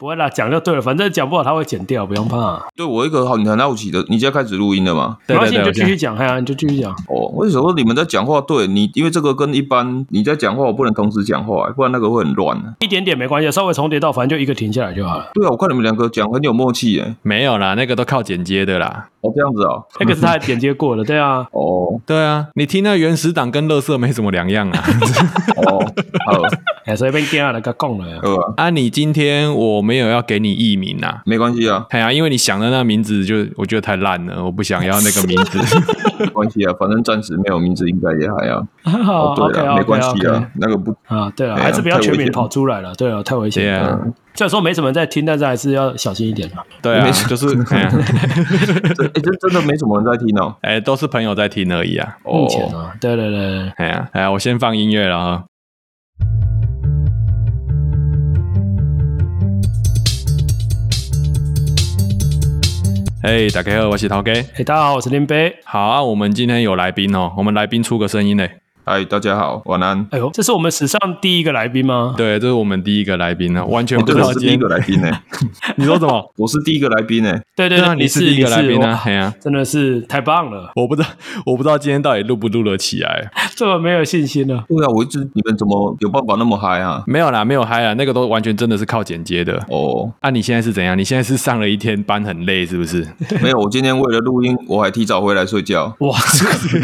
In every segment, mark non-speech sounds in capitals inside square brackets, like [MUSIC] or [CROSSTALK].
不会啦，讲就对了，反正讲不好他会剪掉，不用怕。对我一个好，你很好奇的，你现在开始录音了吗？没关系，你就继续讲，哎呀，你就继续讲。哦，为什么你们在讲话？对你，因为这个跟一般你在讲话，我不能同时讲话，不然那个会很乱。一点点没关系，稍微重叠到，反正就一个停下来就好了。对啊，我看你们两个讲很有默契耶。没有啦，那个都靠剪接的啦。哦，这样子哦，那个是他剪接过的，对啊。哦，对啊，你听那原始档跟乐色没什么两样啊。[LAUGHS] 哦，好，哎，所以被电话那个供了啊，啊，你今天我没有要给你艺名啊，没关系啊。哎呀，因为你想的那个名字就我觉得太烂了，我不想要那个名字。[LAUGHS] 没关系啊，反正暂时没有名字，应该也还要。好，对啊，没关系啊，那个不啊，对啊，还是不要全名跑出来了，对啊，太危险了。虽然说没什么人在听，但是还是要小心一点嘛。对啊，就是，[LAUGHS] 哎，这真的没什么人在听哦。哎，都是朋友在听而已啊。目前啊，对对对，哎呀，哎呀，我先放音乐了哈。哎，大家好，我是陶哥。哎，大家好，我是林北。好啊，我们今天有来宾哦，我们来宾出个声音嘞。嗨，大家好，晚安。哎呦，这是我们史上第一个来宾吗？对，这是我们第一个来宾呢，完全不知道是第一个来宾呢。[LAUGHS] 你说什么？我是第一个来宾呢。对对对，你是第一个来宾啊！哎呀，真的是太棒了。我不知道，我不知道今天到底录不录得起来，这么没有信心呢？对啊，我一直你们怎么有办法那么嗨啊？没有啦，没有嗨啊，那个都完全真的是靠剪接的。哦，啊，你现在是怎样？你现在是上了一天班很累是不是？[LAUGHS] 没有，我今天为了录音，我还提早回来睡觉。哇，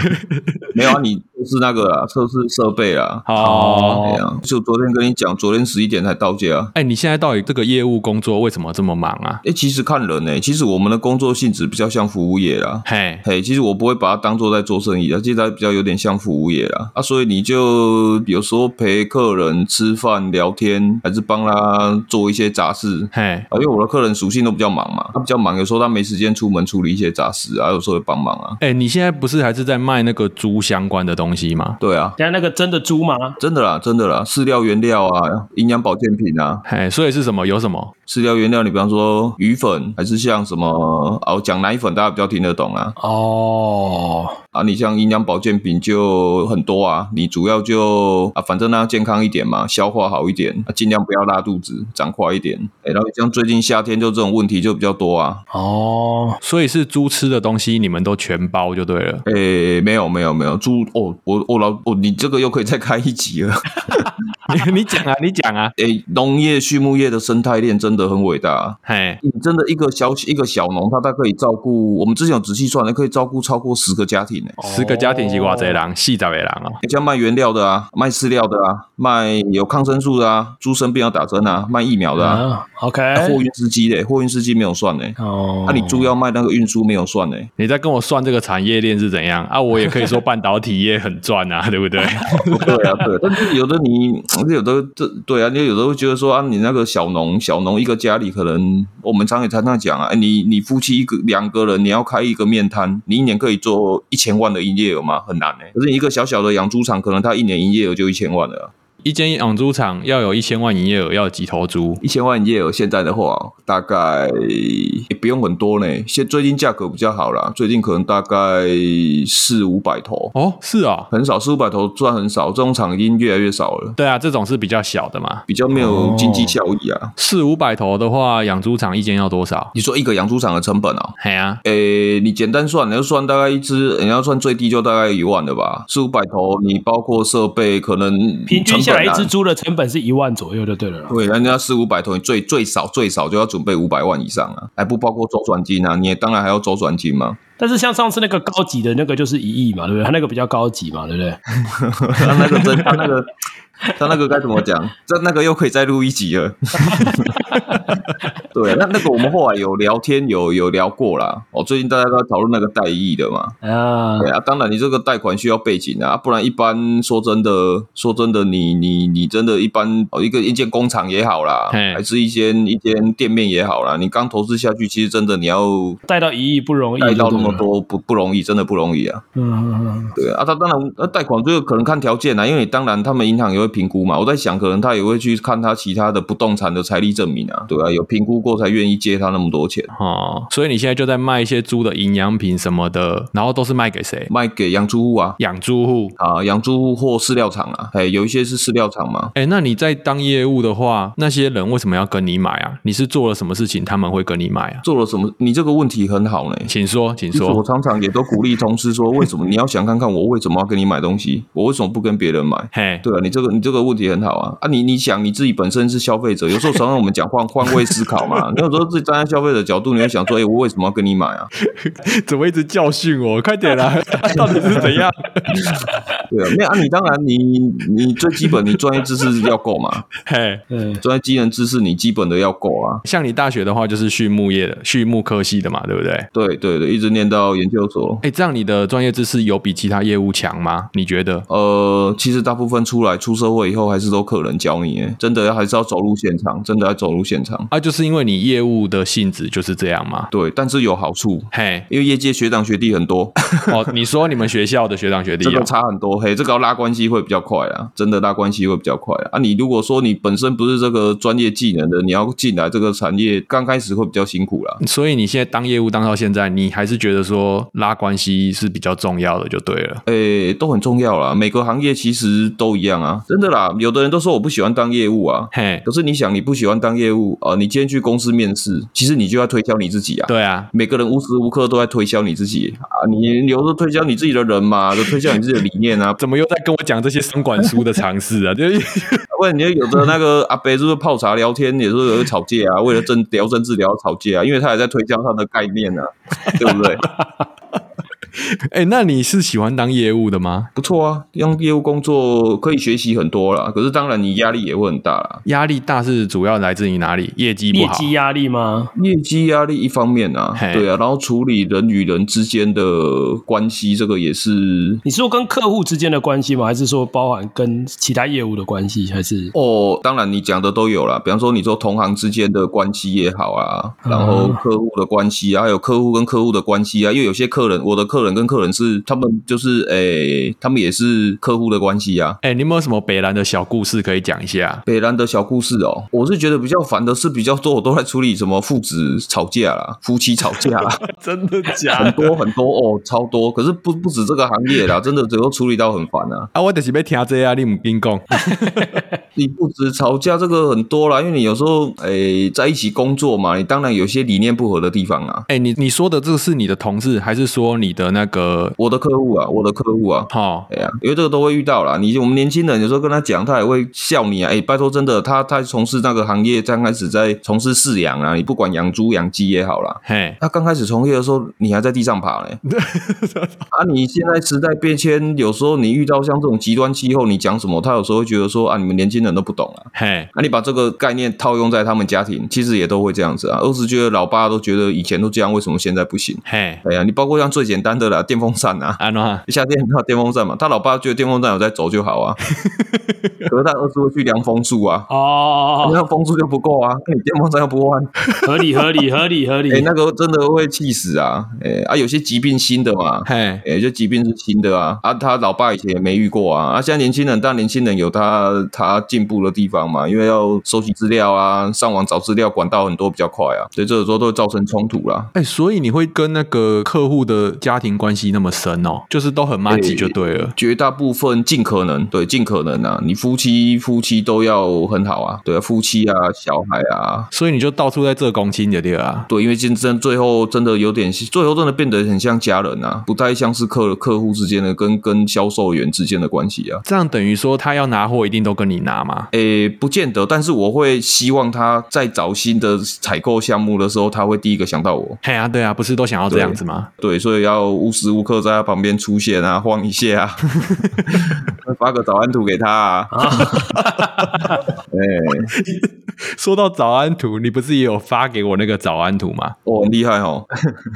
[LAUGHS] 没有啊，你测试那个啊，测试设。备啊，哦，这样就昨天跟你讲，昨天十一点才到家。哎，你现在到底这个业务工作为什么这么忙啊？哎，其实看人呢，其实我们的工作性质比较像服务业啦。嘿，嘿，其实我不会把它当做在做生意啊，其实它比较有点像服务业啦。啊，所以你就有时候陪客人吃饭聊天，还是帮他做一些杂事。嘿，啊，因为我的客人属性都比较忙嘛，他比较忙，有时候他没时间出门处理一些杂事啊，有时候会帮忙啊。哎，你现在不是还是在卖那个猪相关的东西吗？对啊，现在那个真。的猪吗？真的啦，真的啦，饲料原料啊，营养保健品啊，哎，所以是什么？有什么饲料原料？你比方说鱼粉，还是像什么哦，讲奶粉，大家比较听得懂啊。哦。啊，你像营养保健品就很多啊，你主要就啊，反正呢健康一点嘛，消化好一点，啊，尽量不要拉肚子，长快一点。哎，然后像最近夏天就这种问题就比较多啊。哦，所以是猪吃的东西你们都全包就对了。哎，没有没有没有猪哦，我我老哦，你这个又可以再开一集了。[LAUGHS] 你你讲啊，你讲啊。[LAUGHS] 哎，农业畜牧业的生态链真的很伟大。嘿，你真的一个小一个小农，他大概可以照顾，我们之前有仔细算，可以照顾超过十个家庭。呢十个家庭是多少人？四十个人哦。像卖原料的啊，卖饲料的啊，卖有抗生素的啊，猪生病要打针啊，卖疫苗的啊。OK。货运司机嘞，货运司机没有算呢。哦。那你猪要卖那个运输没有算呢？你在跟我算这个产业链是怎样啊？我也可以说半导体业很赚啊，[LAUGHS] 对不对？对啊，对。但是有的你，[TSK] 有的这对啊，你有的会觉得说啊，你那个小农，小农一个家里可能，我们常也常常讲啊，你你夫妻一个两个人，你要开一个面摊，你一年可以做一千万的营业额吗？很难呢、可是你一个小小的养猪场，可能他一年营业额就一千万了。一间养猪场要有一千万营业额，要几头猪？一千万营业额，现在的话大概也不用很多呢。现最近价格比较好啦，最近可能大概四五百头。哦，是啊，很少，四五百头算很少。这种厂已经越来越少了。对啊，这种是比较小的嘛，比较没有经济效益啊。四五百头的话，养猪场一间要多少？你说一个养猪场的成本啊？嘿啊，诶，你简单算，你要算大概一只，你要算最低就大概一万的吧。四五百头，你包括设备，可能平均下来一只猪的成本是一万左右就对了。对，人家四五百头，你最最少最少就要准备五百万以上啊，还不包括周转金啊，你也当然还要周转金嘛。但是像上次那个高级的那个就是一亿嘛，对不对？他那个比较高级嘛，对不对？[LAUGHS] 他那个真，他那个。[LAUGHS] 他那个该怎么讲？这那个又可以再录一集了。[LAUGHS] 对，那那个我们后来有聊天，有有聊过啦。哦，最近大家都在讨论那个贷益的嘛。啊，对啊。当然，你这个贷款需要背景啊，不然一般说真的，说真的，你你你真的，一般哦，一个一间工厂也好啦，还是一间一间店面也好啦，你刚投资下去，其实真的你要贷到一亿不容易，贷到那么多不不容易，真的不容易啊。嗯嗯嗯。对啊，他当然，那贷款最后可能看条件啊，因为你当然他们银行有。会评估嘛。我在想，可能他也会去看他其他的不动产的财力证明啊，对啊，有评估过才愿意借他那么多钱。哦，所以你现在就在卖一些猪的营养品什么的，然后都是卖给谁？卖给养猪户啊，养猪户啊，养猪户或饲料厂啊，哎，有一些是饲料厂嘛。哎，那你在当业务的话，那些人为什么要跟你买啊？你是做了什么事情他们会跟你买啊？做了什么？你这个问题很好呢，请说，请说。我常常也都鼓励同事说，为什么你要想看看我为什么要跟你买东西？我为什么不跟别人买？嘿，对啊，你这个你这个问题很好啊啊！你你想你自己本身是消费者，有时候常常我们讲换 [LAUGHS] 换位思考嘛。你有时候自己站在消费者角度，你会想说，哎，我为什么要跟你买啊？[LAUGHS] 怎么一直教训我？快点啦！[LAUGHS] 到底是怎样？对啊，没有啊，你当然你你最基本你专业知识要够嘛。嘿，嗯，专业技能知识你基本的要够啊。像你大学的话，就是畜牧业的畜牧科系的嘛，对不对？对对对，一直念到研究所。哎，这样你的专业知识有比其他业务强吗？你觉得？呃，其实大部分出来出社会以后，还是都客人教你，真的要还是要走入现场，真的要走入现场。啊，就是因为你业务的性质就是这样嘛。对，但是有好处，嘿，因为业界学长学弟很多。[LAUGHS] 哦，你说你们学校的学长学弟、哦、这个差很多，嘿，这个要拉关系会比较快啊，真的拉关系会比较快啊。啊，你如果说你本身不是这个专业技能的，你要进来这个产业，刚开始会比较辛苦啦。所以你现在当业务当到现在，你还是觉得说拉关系是比较重要的，就对了。诶、欸，都很重要啦，每个行业其实都一样啊，真的啦。有的人都说我不喜欢当业务啊，嘿，可是你想，你不喜欢当业务啊、呃，你今天去公司面试，其实你就要推销你自己啊。对啊，每个人无时无刻都在推销你自己啊，你有时候推销你自己的人嘛，就推销你自己的理念啊。[LAUGHS] 怎么又在跟我讲这些商管书的常识啊？[LAUGHS] 就问你有的那个 [LAUGHS] 阿伯是不是泡茶聊天，也是有吵架啊？为了政聊政治聊吵架啊？因为他还在推销他的概念呢、啊，对不对？[LAUGHS] 哎、欸，那你是喜欢当业务的吗？不错啊，用业务工作可以学习很多啦。可是当然你压力也会很大啦。压力大是主要来自于哪里？业绩不好？业绩压力吗？业绩压力一方面啊，对啊，然后处理人与人之间的关系，这个也是。你是说跟客户之间的关系吗？还是说包含跟其他业务的关系？还是？哦，当然你讲的都有啦。比方说你说同行之间的关系也好啊，然后客户的关系啊，还有客户跟客户的关系啊，因为有些客人，我的客人。跟客人是他们就是诶、欸，他们也是客户的关系啊。哎、欸，你有没有什么北兰的小故事可以讲一下？北兰的小故事哦，我是觉得比较烦的是比较多，我都在处理什么父子吵架啦，夫妻吵架啦，[LAUGHS] 真的假的？很多很多哦，超多。可是不不止这个行业啦，真的只有处理到很烦啊。啊，我就是要听这啊，你唔跟讲。[LAUGHS] 你不止吵架这个很多啦，因为你有时候诶、欸、在一起工作嘛，你当然有些理念不合的地方啊。哎、欸，你你说的这个是你的同事，还是说你的那个我的客户啊？我的客户啊，好，哎呀，因为这个都会遇到啦。你我们年轻人有时候跟他讲，他也会笑你啊。哎、欸，拜托，真的，他他从事那个行业，刚开始在从事饲养啊，你不管养猪养鸡也好啦。嘿，他刚开始从业的时候，你还在地上爬嘞。[LAUGHS] 啊，你现在时代变迁，有时候你遇到像这种极端气候，你讲什么，他有时候会觉得说啊，你们年轻人。都不懂啊，嘿，那你把这个概念套用在他们家庭，其实也都会这样子啊。二是觉得老爸都觉得以前都这样，为什么现在不行？嘿，哎呀，你包括像最简单的啦，电风扇啊，啊，夏天没有电风扇嘛，他老爸觉得电风扇有在走就好啊。[LAUGHS] 可是他儿子会去量风速啊，哦，那风速就不够啊，那你电风扇又不换，合理合理 [LAUGHS] 合理合理。哎，那个真的会气死啊！哎啊，有些疾病新的嘛，嘿，哎，就疾病是新的啊，啊，他老爸以前也没遇过啊，啊，现在年轻人，但年轻人有他他。进步的地方嘛，因为要收集资料啊，上网找资料管道很多比较快啊，所以这个时候都会造成冲突啦。哎、欸，所以你会跟那个客户的家庭关系那么深哦，就是都很麻吉就对了。欸、绝大部分尽可能对，尽可能啊，你夫妻夫妻都要很好啊，对啊，夫妻啊，小孩啊，所以你就到处在这公亲的对啊，对，因为竞争最后真的有点，最后真的变得很像家人啊，不太像是客客户之间的跟跟销售员之间的关系啊。这样等于说他要拿货一定都跟你拿吗？诶、欸，不见得，但是我会希望他在找新的采购项目的时候，他会第一个想到我。嘿啊，对啊，不是都想要这样子吗？对，对，所以要无时无刻在他旁边出现啊，晃一下啊，[LAUGHS] 发个早安图给他啊。[LAUGHS] 哎，说到早安图，你不是也有发给我那个早安图吗？哦，很厉害哦，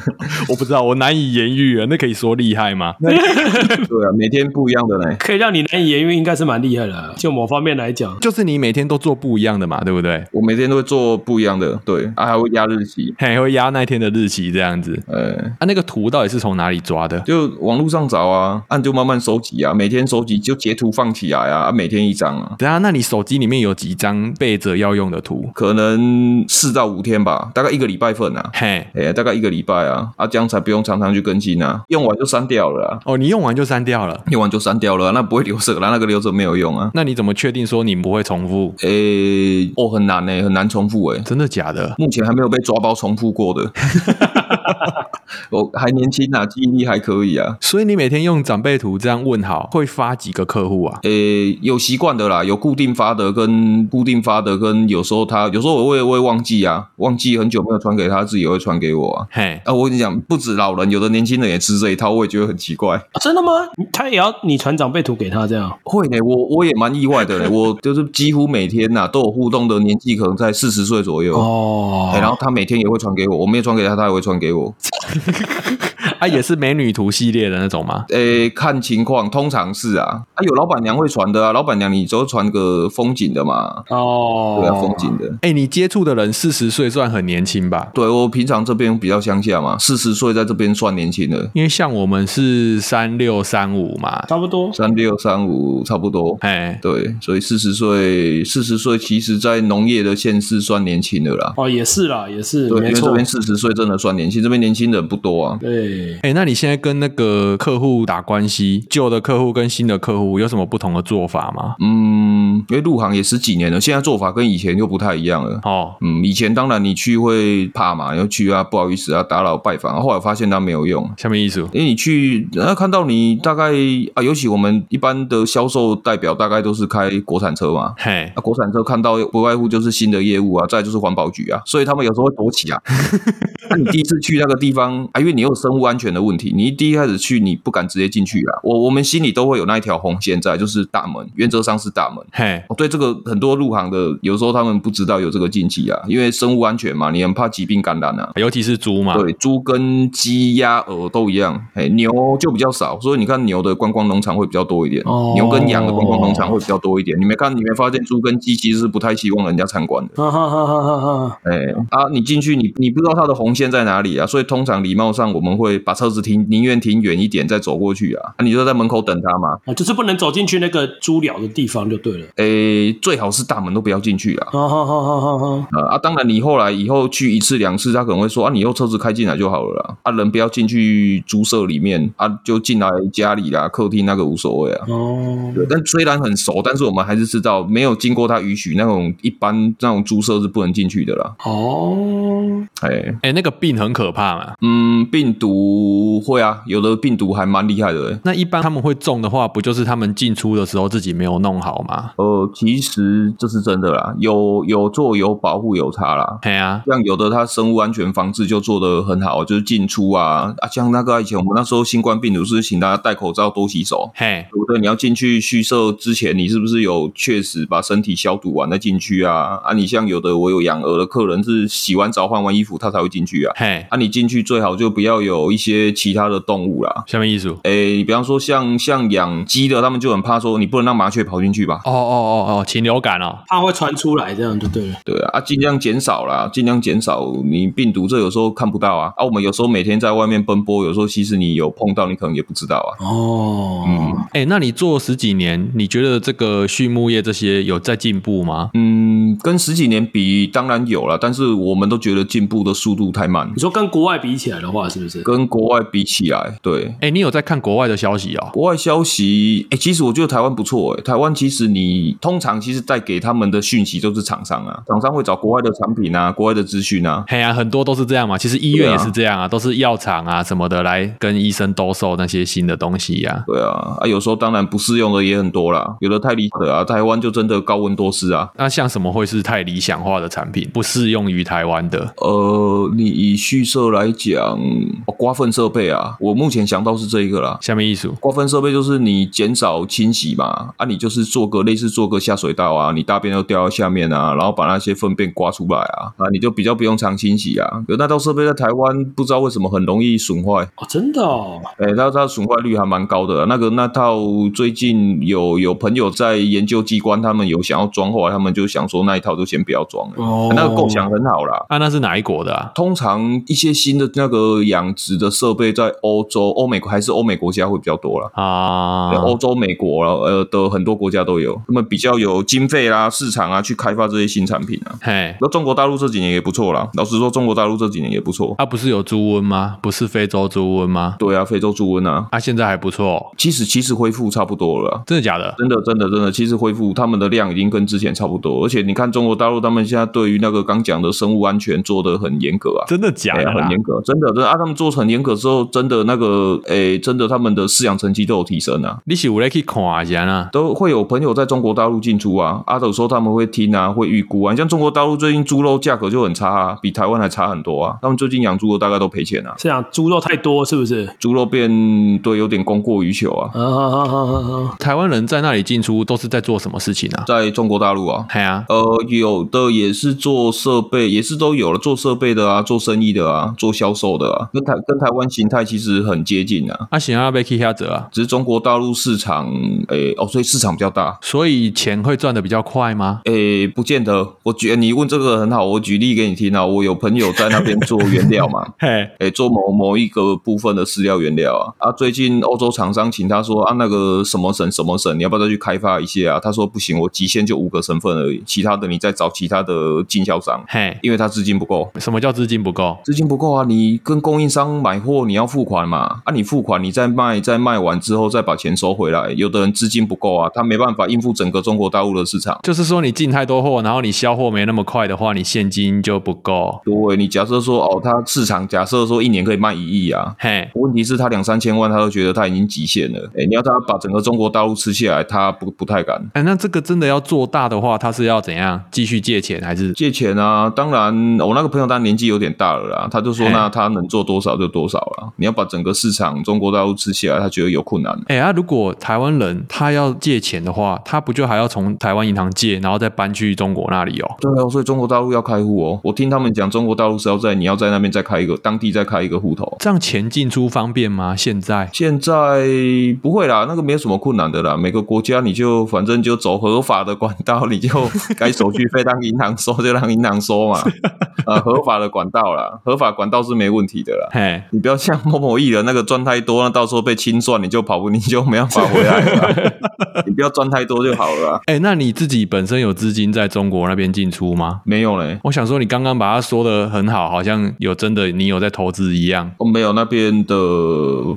[LAUGHS] 我不知道，我难以言喻啊，那可以说厉害吗？对啊，每天不一样的呢，可以让你难以言喻，应该是蛮厉害的，就某方面。来讲，就是你每天都做不一样的嘛，对不对？我每天都会做不一样的，对，啊，还会压日期，还会压那天的日期，这样子。呃，啊，那个图到底是从哪哪里抓的？就网络上找啊，按就慢慢收集啊，每天收集就截图放起来啊，每天一张啊。等下，那你手机里面有几张备着要用的图？可能四到五天吧，大概一个礼拜份啊。嘿，哎，大概一个礼拜啊，啊，这样才不用常常去更新啊，用完就删掉了啊。哦，你用完就删掉了，用完就删掉了，那不会留着啦，那个留着没有用啊。那你怎么确定说你不会重复？诶，哦，很难诶，很难重复诶，真的假的？目前还没有被抓包重复过的。[LAUGHS] [LAUGHS] 我还年轻啊，记忆力还可以啊。所以你每天用长辈图这样问好，会发几个客户啊？诶，有习惯的啦，有固定发的跟固定发的，跟有时候他有时候我会我会忘记啊，忘记很久没有传给他，自己也会传给我啊。嘿，啊，我跟你讲，不止老人，有的年轻人也吃这一套，我也觉得很奇怪。啊、真的吗？他也要你传长辈图给他这样？会呢，我我也蛮意外的嘞，[LAUGHS] 我就是几乎每天呐、啊、都有互动的年纪可能在四十岁左右哦，然后他每天也会传给我，我没有传给他，他也会传给我。啊，也是美女图系列的那种吗？诶、欸，看情况，通常是啊。啊，有老板娘会传的啊，老板娘你都传个风景的嘛。哦，对啊，风景的。诶、欸，你接触的人四十岁算很年轻吧？对，我平常这边比较乡下嘛，四十岁在这边算年轻的。因为像我们是三六三五嘛，差不多。三六三五差不多。哎，对，所以四十岁，四十岁其实在农业的县市算年轻的啦。哦，也是啦，也是。对，因为这边四十岁真的算年轻，这边年轻人不多啊。对。哎、欸，那你现在跟那个客户打关系，旧的客户跟新的客户有什么不同的做法吗？嗯，因为入行也十几年了，现在做法跟以前又不太一样了。哦，嗯，以前当然你去会怕嘛，要去啊，不好意思啊，打扰拜访。后来发现他没有用，什么意思？因为你去，人家看到你大概啊，尤其我们一般的销售代表大概都是开国产车嘛，嘿，啊，国产车看到不外乎就是新的业务啊，再就是环保局啊，所以他们有时候会躲起啊。[LAUGHS] 那你第一次去那个地方啊，因为你有生物安全的问题，你一第一开始去你不敢直接进去啊。我我们心里都会有那一条红线在，就是大门，原则上是大门。嘿，哦，对这个很多入行的，有时候他们不知道有这个禁忌啊，因为生物安全嘛，你很怕疾病感染啊，尤其是猪嘛。对，猪跟鸡、鸭、鹅都一样，嘿，牛就比较少，所以你看牛的观光农场会比较多一点，哦、牛跟羊的观光农场会比较多一点。你没看，你没发现猪跟鸡其实是不太希望人家参观的。哈哈哈哈哈！哎啊，你进去你你不知道它的红线在哪里啊，所以通常礼貌上我们会把车子停，宁愿停远一点再走过去啊。啊，你就在门口等他嘛。啊，就是不能走进去那个猪寮的地方就对了。诶，最好是大门都不要进去啊。哈哈哈哈哈！啊，当然你后来以后去一次两次，他可能会说啊，你以后车子开进来就好了啦。啊，人不要进去猪舍里面啊，就进来家里啦，客厅那个无所谓啊。哦。对，但虽然很熟，但是我们还是知道没有经过他允许，那种一般那种猪舍是不能进去的啦。哦。哎哎，那个病很可怕嘛。嗯，病毒会啊，有的病毒还蛮厉害的。那一般他们会中的话，不就是他们进出的时候自己没有弄好吗？呃，其实这是真的啦，有有做有保护有差啦。对啊，像有的他生物安全防治就做得很好，就是进出啊啊，像那个以前我们那时候新冠病毒是请大家戴口罩多洗手。嘿，对不对？你要进去畜舍之前，你是不是有确实把身体消毒完再进去啊？啊，你像有的我有养鹅的客人是洗完澡换完衣服他才会进去啊。嘿，啊，你进去最好就不要有一些其他的动物啦。下面意思？诶，你比方说像像养鸡的，他们就很怕说你不能让麻雀跑进去吧？哦哦哦哦，禽流感哦，怕会传出来，这样就对了。对啊，啊，尽量减少啦，尽量减少你病毒，这有时候看不到啊。啊，我们有时候每天在外面奔波，有时候其实你有碰到，你可能也不知道啊。哦，嗯，哎，那你做十几年，你觉得这个畜牧业这些有在进步吗？嗯，跟十几年比，当然有了，但是我们都觉得进步的速度太慢。你说跟国外比起来的话，是不是？跟国外比起来，对。哎，你有在看国外的消息哦？国外消息，哎，其实我觉得台湾不错，哎，台湾其实你通常其实带给他们的讯息都是厂商啊，厂商会找国外的产品啊，国外的资讯啊。嘿啊，很多都是这样嘛。其实医院也是这样啊，都是药厂啊什么的来跟医生兜售那些新的东西呀。对啊，啊，有时候当然不适用的也很多啦，有的太理想啊，台湾就真的高温多湿啊。那像什么会是太理想化的产品，不适用于台湾的？呃，你以畜舍来讲，刮粪设备啊，我目前想到是这一个啦。下面意思，刮粪设备就是你减少清洗嘛，啊，你就是做个类似做个下水道啊，你大便都掉到下面啊，然后把那些粪便刮出来啊，啊，你就比较不用常清洗啊。可那套设备在台湾不知道为什么很容易损坏哦，真的哦，哎、欸，它它损坏率还蛮高的。那个那套最近有有朋友在研究机关，他们有想要装，后来他们就想说那一套就先不要装了。哦，那个构想很好啦。啊，那是哪一国的啊？通常一些新的那个养殖的的设备在欧洲、欧美还是欧美国家会比较多了啊。欧洲、美国呃的很多国家都有，他们比较有经费啦、市场啊，去开发这些新产品啊。嘿，那中国大陆这几年也不错啦。老实说，中国大陆这几年也不错。它、啊、不是有猪瘟吗？不是非洲猪瘟吗？对啊，非洲猪瘟啊。它、啊、现在还不错，其实其实恢复差不多了。真的假的？真的真的真的，其实恢复他们的量已经跟之前差不多。而且你看中国大陆，他们现在对于那个刚讲的生物安全做的很严格啊。真的假的？很严格，真的真的啊！他们做成严格之后，真的那个诶，真的他们的饲养成绩都有提升啊。你是有来去看一下啊？都会有朋友在中国大陆进出啊。阿斗说他们会听啊，会预估啊。像中国大陆最近猪肉价格就很差啊，比台湾还差很多啊。他们最近养猪肉大概都赔钱啊。是啊，猪肉太多是不是？猪肉变对，有点供过于求啊。啊啊啊啊啊！台湾人在那里进出都是在做什么事情啊？在中国大陆啊？对啊。呃，有的也是做设备，也是都有了做设备的啊，做生意的啊，做销售的啊，跟台跟台湾形态其实很接近啊。啊，想要，被 K 下折啊。只是中国大陆市场，诶、欸，哦，所以市场比较大，所以钱会赚的比较快吗？诶、欸，不见得。我觉得你问这个很好，我举例给你听啊。我有朋友在那边做原料嘛，[LAUGHS] 嘿，诶、欸，做某某一个部分的饲料原料啊。啊，最近欧洲厂商请他说啊，那个什么省什么省，你要不要再去开发一些啊？他说不行，我极限就五个省份而已，其他的你再找其他的经销商，嘿，因为他资金不够。什么叫资金不够？资金不够啊，你跟供应商买货，你要付款嘛？啊，你付款，你再卖，再卖完之后再把钱收回来。有的人资金不够啊，他没办法应付整个中国大陆的市场。就是说，你进太多货，然后你销货没那么快的话，你现金就不够。对，你假设说哦，他市场假设说一年可以卖一亿啊，嘿，问题是他两三千万，他都觉得他已经极限了。哎，你要他把整个中国大陆吃下来，他不不太敢。哎，那这个真的要做大的话，他是要怎样？继续借钱还是借钱啊？当然，我那个朋友他年纪有点大了啦，他就说那他能做多少就多少了。你要把整个市场中国大陆吃起来，他觉得有困难。哎，啊，如果台湾人他要借钱的话，他不就还要从台湾银行借，然后再搬去中国那里哦？对哦，所以中国大陆要开户哦。我听他们讲，中国大陆是要在你要在那边再开一个当地再开一个户头，这样钱进出方便吗？现在现在不会啦，那个没有什么困难的啦。每个国家你就反正就走合法的管道，你就该手续费让银行收就让银行收嘛。[LAUGHS] 呃，合法的管道啦，合法管道是没问题的啦。嘿，你不要像某某艺人那个赚太多，那到时候被清算，你就跑不，你就没办法回来了。[LAUGHS] 你不要赚太多就好了。哎、欸，那你自己本身有资金在中国那边进出吗？没有嘞。我想说，你刚刚把它说的很好，好像有真的你有在投资一样。哦没有，那边的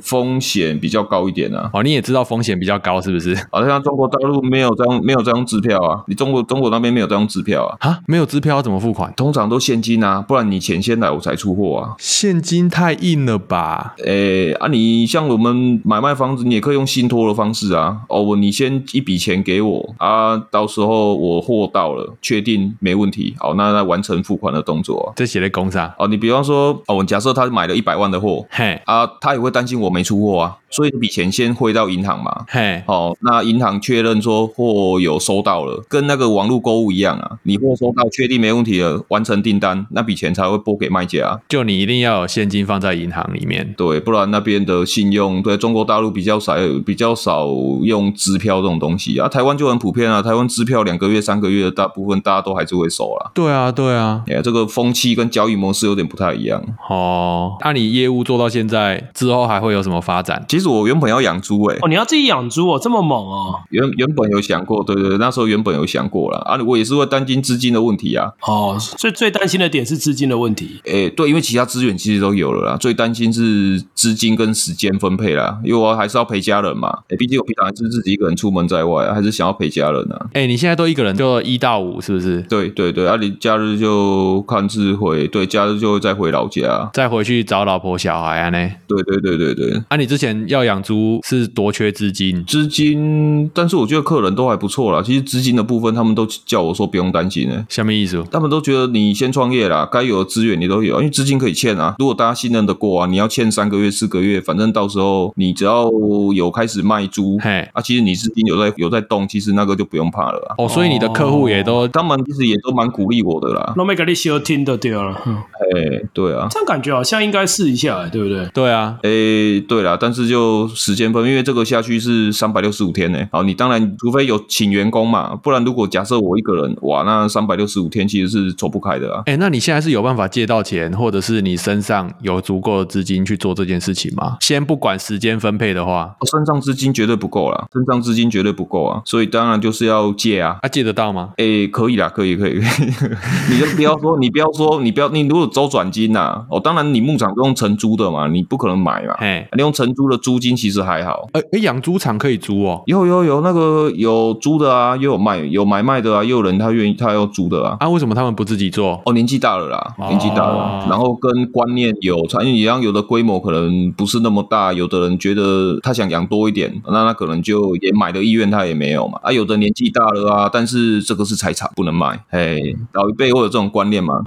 风险比较高一点啊。哦，你也知道风险比较高是不是？好像中国大陆没有这样没有这张支票啊。你中国中国那边没有这张支票啊？啊，没有支票怎么付款？通常都现金啊，不然你钱先来我才出货啊。现金太硬了吧？诶、欸、啊，你像我们买卖房子，你也可以用信托的方式啊。哦，你先一笔钱给我啊，到时候我货到了，确定没问题，好，那来完成付款的动作。这写的公上哦。你比方说哦，假设他买了一百万的货，嘿啊，他也会担心我没出货啊。所以这笔钱先汇到银行嘛，嘿，好，那银行确认说货有收到了，跟那个网络购物一样啊，你货收到确定没问题了，完成订单，那笔钱才会拨给卖家。就你一定要有现金放在银行里面，对，不然那边的信用，对中国大陆比较少，比较少用支票这种东西啊。台湾就很普遍啊，台湾支票两个月、三个月的大部分大家都还是会收啦。对啊，对啊，哎，这个风气跟交易模式有点不太一样。哦，那你业务做到现在之后还会有什么发展？其实我原本要养猪，哎，哦，你要自己养猪哦，这么猛哦！原原本有想过，对对对，那时候原本有想过了啊，我也是会担心资金的问题啊。哦，所以最担心的点是资金的问题。哎，对，因为其他资源其实都有了啦，最担心是资金跟时间分配啦，因为我还是要陪家人嘛。哎，毕竟我平常还是自己一个人出门在外啊，还是想要陪家人啊。哎，你现在都一个人，就一到五是不是？对对对，啊，你假日就看自回，对，假日就会再回老家，再回去找老婆小孩啊呢。对对对对对。啊，你之前要养猪是多缺资金？资金，但是我觉得客人都还不错啦。其实资金的部分，他们都叫我说不用担心呢。什么意思？他们都觉得你先创业啦，该有的资源你都有，因为资金可以欠啊。如果大家信任的过啊，你要欠三个月、四个月，反正到时候你只要有开始卖猪，嘿，啊，其实你你资金有在有在动，其实那个就不用怕了啦。哦，所以你的客户也都，他们其实也都蛮鼓励我的啦。那没给你休听的掉了。哎，对啊，这样感觉好像应该试一下，对不对？对啊，哎，对啦，但是就时间分，因为这个下去是三百六十五天呢。好，你当然除非有请员工嘛，不然如果假设我一个人，哇，那三百六十五天其实是走不开的啊。哎，那你现在是有办法借到钱，或者是你身上有足够的资金去做这件事情吗？先不管时间分配的话，哦身上资金绝对不够了，身上资金绝对不够啊，所以当然就是要借啊。啊，借得到吗？哎，可以啦，可以，可以。[LAUGHS] 你就不要说，你不要说，你不要，你如果周转金呐，哦，当然你牧场都用承租的嘛，你不可能买嘛。哎，你用承租的租金其实还好。哎哎，养猪场可以租哦？有有有，那个有租的啊，又有卖，有买卖的啊，又有人他愿意他要租的啊。啊，为什么他们不自己做？哦，年纪大了啦，年纪大了，然后跟观念有差异一样，有的规模可能不是那么大，有的人觉得他想养多一点，那他可能就也买的意愿他也没有嘛。啊，有的年纪大了啊，但是这个是财产不能卖，哎，老一辈会有这种观念嘛。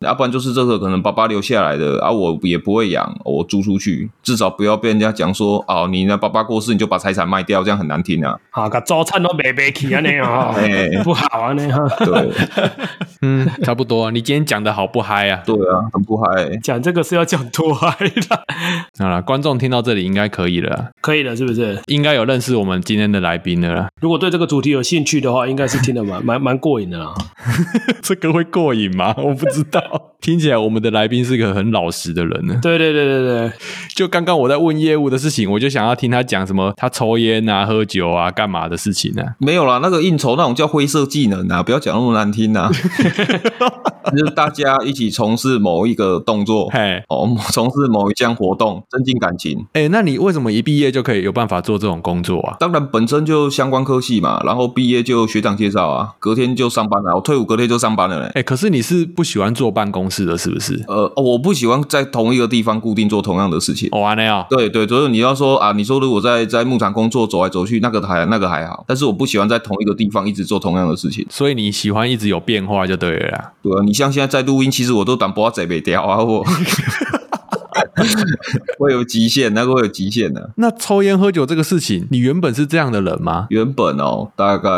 要不然就是这个可能爸爸留下来的啊，我也不会养，我租出去，至少不要被人家讲说哦，你那爸爸过世你就把财产卖掉，这样很难听啊。啊，个早餐都卖不起啊，那样哎，不好啊，那样。对，[LAUGHS] 嗯，差不多。你今天讲的好不嗨啊？对啊，很不嗨。讲这个是要讲多嗨了。[LAUGHS] 好了，观众听到这里应该可以了，可以了，是不是？应该有认识我们今天的来宾的了。如果对这个主题有兴趣的话，应该是听得蛮 [LAUGHS] 蛮蛮过瘾的啦。[LAUGHS] 这个会过瘾吗？我不知道。听起来我们的来宾是个很老实的人呢。对对对对对，就刚刚我在问业务的事情，我就想要听他讲什么，他抽烟啊、喝酒啊、干嘛的事情呢？没有啦，那个应酬那种叫灰色技能啊，不要讲那么难听呐。就是大家一起从事某一个动作，嘿，哦，[LAUGHS] 从事某一项活动，增进感情。哎，那你为什么一毕业就可以有办法做这种工作啊？当然本身就相关科系嘛，然后毕业就学长介绍啊，隔天就上班了。我退伍隔天就上班了嘞。哎，可是你是不喜欢坐办公室的，是不是？呃，我不喜欢在同一个地方固定做同样的事情。哦，那样。对对，所以你要说啊，你说如果在在牧场工作走来走去，那个还那个还好，但是我不喜欢在同一个地方一直做同样的事情。所以你喜欢一直有变化就对了啦。对啊，你像现在在录音，其实我都胆不要贼北掉啊我。[LAUGHS] [LAUGHS] 会有极限，那个会有极限的。那抽烟喝酒这个事情，你原本是这样的人吗？原本哦，大概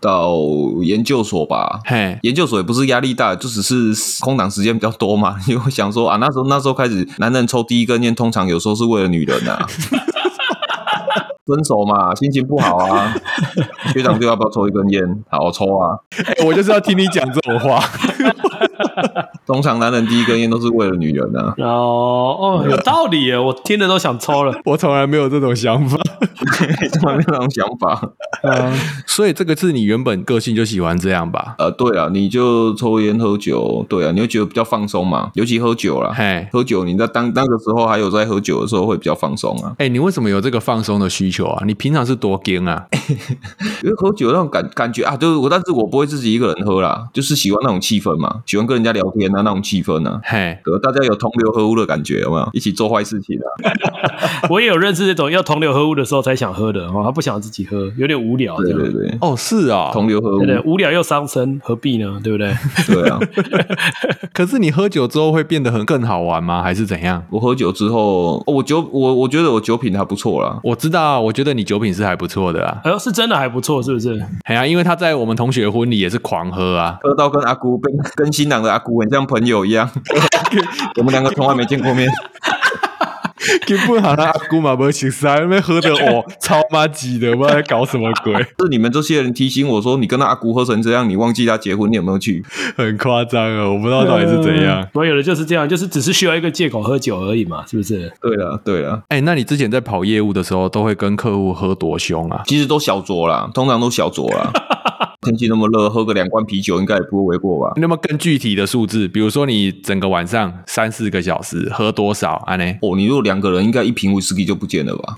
到研究所吧。嘿，研究所也不是压力大，就只是空档时间比较多嘛。[LAUGHS] 因为想说啊，那时候那时候开始，男人抽第一根烟，通常有时候是为了女人啊。[LAUGHS] 分手嘛，心情不好啊，学长就要不要抽一根烟？好，好抽啊！欸，我就是要听你讲这种话。[LAUGHS] 通常男人第一根烟都是为了女人呢。哦哦，有道理耶，我听了都想抽了。[LAUGHS] 我从来没有这种想法，[LAUGHS] 从来没有这种想法。嗯，所以这个是你原本个性就喜欢这样吧？呃，对啊，你就抽烟喝酒，对啊，你会觉得比较放松嘛，尤其喝酒啦。嘿，喝酒你在当那个时候还有在喝酒的时候会比较放松啊。哎，你为什么有这个放松的需求啊？你平常是多惊啊？因为喝酒那种感感觉啊，就是我，但是我不会自己一个人喝啦，就是喜欢那种气氛嘛，喜欢跟人家聊天啊，那种气氛啊，嘿，对，大家有同流合污的感觉，有没有？一起做坏事情啊。[LAUGHS] 我也有认识这种要同流合污的时候才想喝的哦，他不想自己喝，有点无聊。对对对，哦，是啊，同流合污，对对，无聊又伤身，何必呢？对不对？[LAUGHS] 对啊。[LAUGHS] 可是你喝酒之后会变得很更好玩吗？还是怎样？我喝酒之后，我酒我我觉得我酒品还不错啦。我知道，我觉得你酒品是还不错的啊。哎呦，是真的还不错，是不是？哎呀，因为他在我们同学婚礼也是狂喝啊，喝到跟阿姑跟跟新郎的阿姑很像朋友一样。[LAUGHS] 我们两个从来没见过面。[LAUGHS] 根本好像阿姑嘛，不识识，那边喝的哦，超麻吉的，不知道在搞什么鬼。[LAUGHS] 是你们这些人提醒我说，你跟那阿姑喝成这样，你忘记他结婚，你有没有去？很夸张啊，我不知道到底是怎样。我、嗯、有的就是这样，就是只是需要一个借口喝酒而已嘛，是不是？对了，对了。哎、欸，那你之前在跑业务的时候，都会跟客户喝多凶啊？其实都小酌啦，通常都小酌啦。[LAUGHS] 天气那么热，喝个两罐啤酒应该也不会为过吧？那么更具体的数字，比如说你整个晚上三四个小时喝多少？安呢？哦，你如果两个人，应该一瓶威士忌就不见了吧？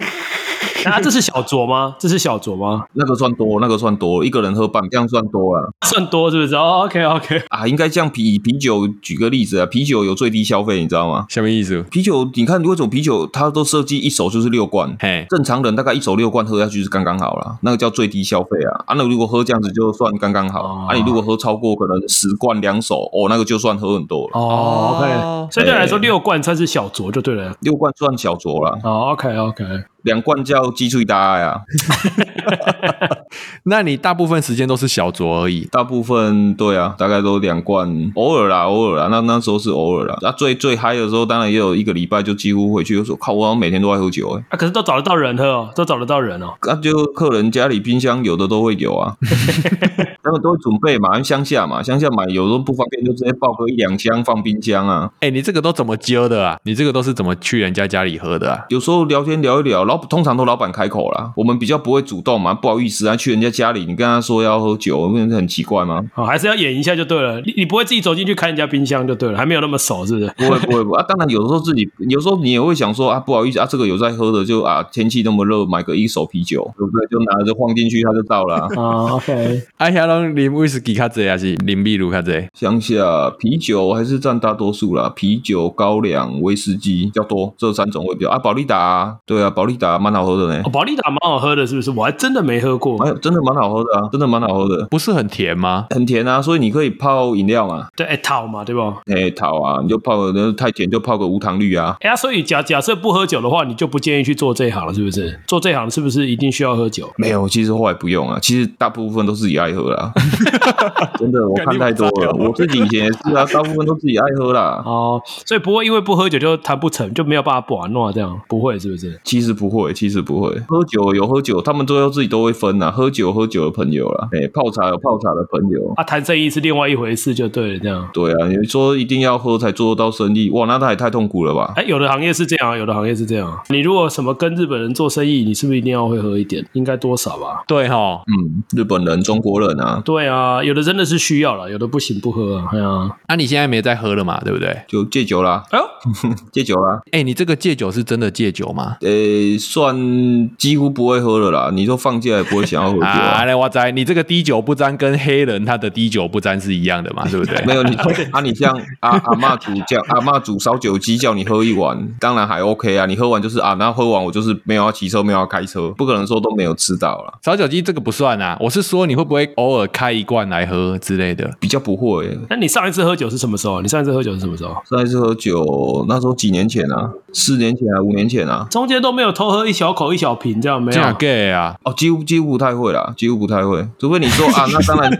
啊，这是小酌吗？这是小酌吗？那个算多，那个算多，一个人喝半，这样算多了，算多是不是？哦，OK，OK，啊，应该这样啤啤酒，举个例子啊，啤酒有最低消费，你知道吗？什么意思？啤酒，你看为什么啤酒它都设计一手就是六罐？嘿，正常人大概一手六罐喝下去是刚刚好了，那个叫最低消费啊。啊，那如果喝这样子就算刚刚好，哦、啊，你如果喝超过可能十罐两手，哦，那个就算喝很多了。哦，OK，所以对来说六罐算是小酌就对了，六罐算小酌了。哦，OK，OK。两罐叫鸡脆大呀。[LAUGHS] [LAUGHS] 那你大部分时间都是小酌而已？大部分对啊，大概都两罐，偶尔啦，偶尔啦。那那时候是偶尔啦。那最最嗨的时候，当然也有一个礼拜就几乎回去就说靠，我好像每天都在喝酒哎、欸。啊，可是都找得到人喝哦，都找得到人哦。那、啊、就客人家里冰箱有的都会有啊，[LAUGHS] 他们都会准备嘛，因为乡下嘛，乡下买有时候不方便，就直接抱个一两箱放冰箱啊。哎、欸，你这个都怎么揪的啊？你这个都是怎么去人家家里喝的啊？有时候聊天聊一聊，老通常都老板开口啦，我们比较不会主动嘛，不好意思啊，去人家家里，你跟他说要喝酒，不是很奇怪吗？哦，还是要演一下就对了，你你不会自己走进去开人家冰箱就对了，还没有那么熟，是不是？不会不会不会啊，当然有时候自己，有时候你也会想说啊，不好意思啊，这个有在喝的就啊，天气那么热，买个一手啤酒，对不对？就拿着放进去，他就到了啊。哦、OK，[LAUGHS] 啊，遐拢啉威士忌较济还是啉秘鲁较济？乡下啤酒还是占大多数啦，啤酒、高粱、威士忌较多，这三种会比较啊。保利达、啊，对啊，保利达蛮好喝的呢。哦，保利达蛮好喝的，是不是？我还真的没喝过。哎，真的蛮好喝的啊，真的蛮好喝的。不是很甜吗？很甜啊，所以你可以泡饮料嘛。对，哎，桃嘛，对不？哎，桃啊，你就泡个那太甜就泡个无糖绿啊。哎呀，所以假假设不喝酒的话，你就不建议去做这一行了，是不是？做这一行是不是一定需要喝酒？没有，其实后来不用啊。其实大部分都自己爱喝啦。[LAUGHS] 真的，我看太多了。我自己以前也是啊，[LAUGHS] 大部分都自己爱喝啦。哦，所以不会因为不喝酒就谈不成，就没有办法玩弄这样，不会是不是？其实不会，其实不会。喝酒有喝酒，他们都要自己都会分呐。喝酒喝酒的朋友啦，哎，泡茶有泡茶的朋友。啊，谈生意是另外一回事，就对了，这样。对啊，你说一定要喝才做得到生意，哇，那他也太痛苦了吧？哎，有的行业是这样，有的行业是这样。你如果什么跟日本人做生意，你是不是一定要会喝一点？应该多少吧？对哈，嗯，日本人、中国人啊。对啊，有的真的是需要了，有的不行不喝啊。哎呀，那你现在没在喝了嘛？对不对？就戒酒啦。哎呦，[LAUGHS] 戒酒啦。哎，你这个戒酒是真的戒酒吗？呃，算几乎不会喝了啦。你说放假也不会想啊？来，我在你这个滴酒不沾，跟黑人他的滴酒不沾是一样的嘛？对不对？[LAUGHS] 没有你 [LAUGHS] 啊，你像阿阿嬷煮叫阿嬷煮烧酒鸡叫你喝一碗，当然还 OK 啊。你喝完就是啊，那喝完我就是没有要骑车，没有要开车，不可能说都没有吃到了。烧酒鸡这个不算啊，我是说你会不会偶尔开一罐来喝之类的？比较不会、欸。那你上一次喝酒是什么时候？你上一次喝酒是什么时候？上一次喝酒那时候几年前啊？四年前啊？五年前啊？中间都没有偷喝一小口一小瓶这样没有？假 gay 啊？哦，几乎几乎不太会啦，几乎不太会。除非你说 [LAUGHS] 啊，那当然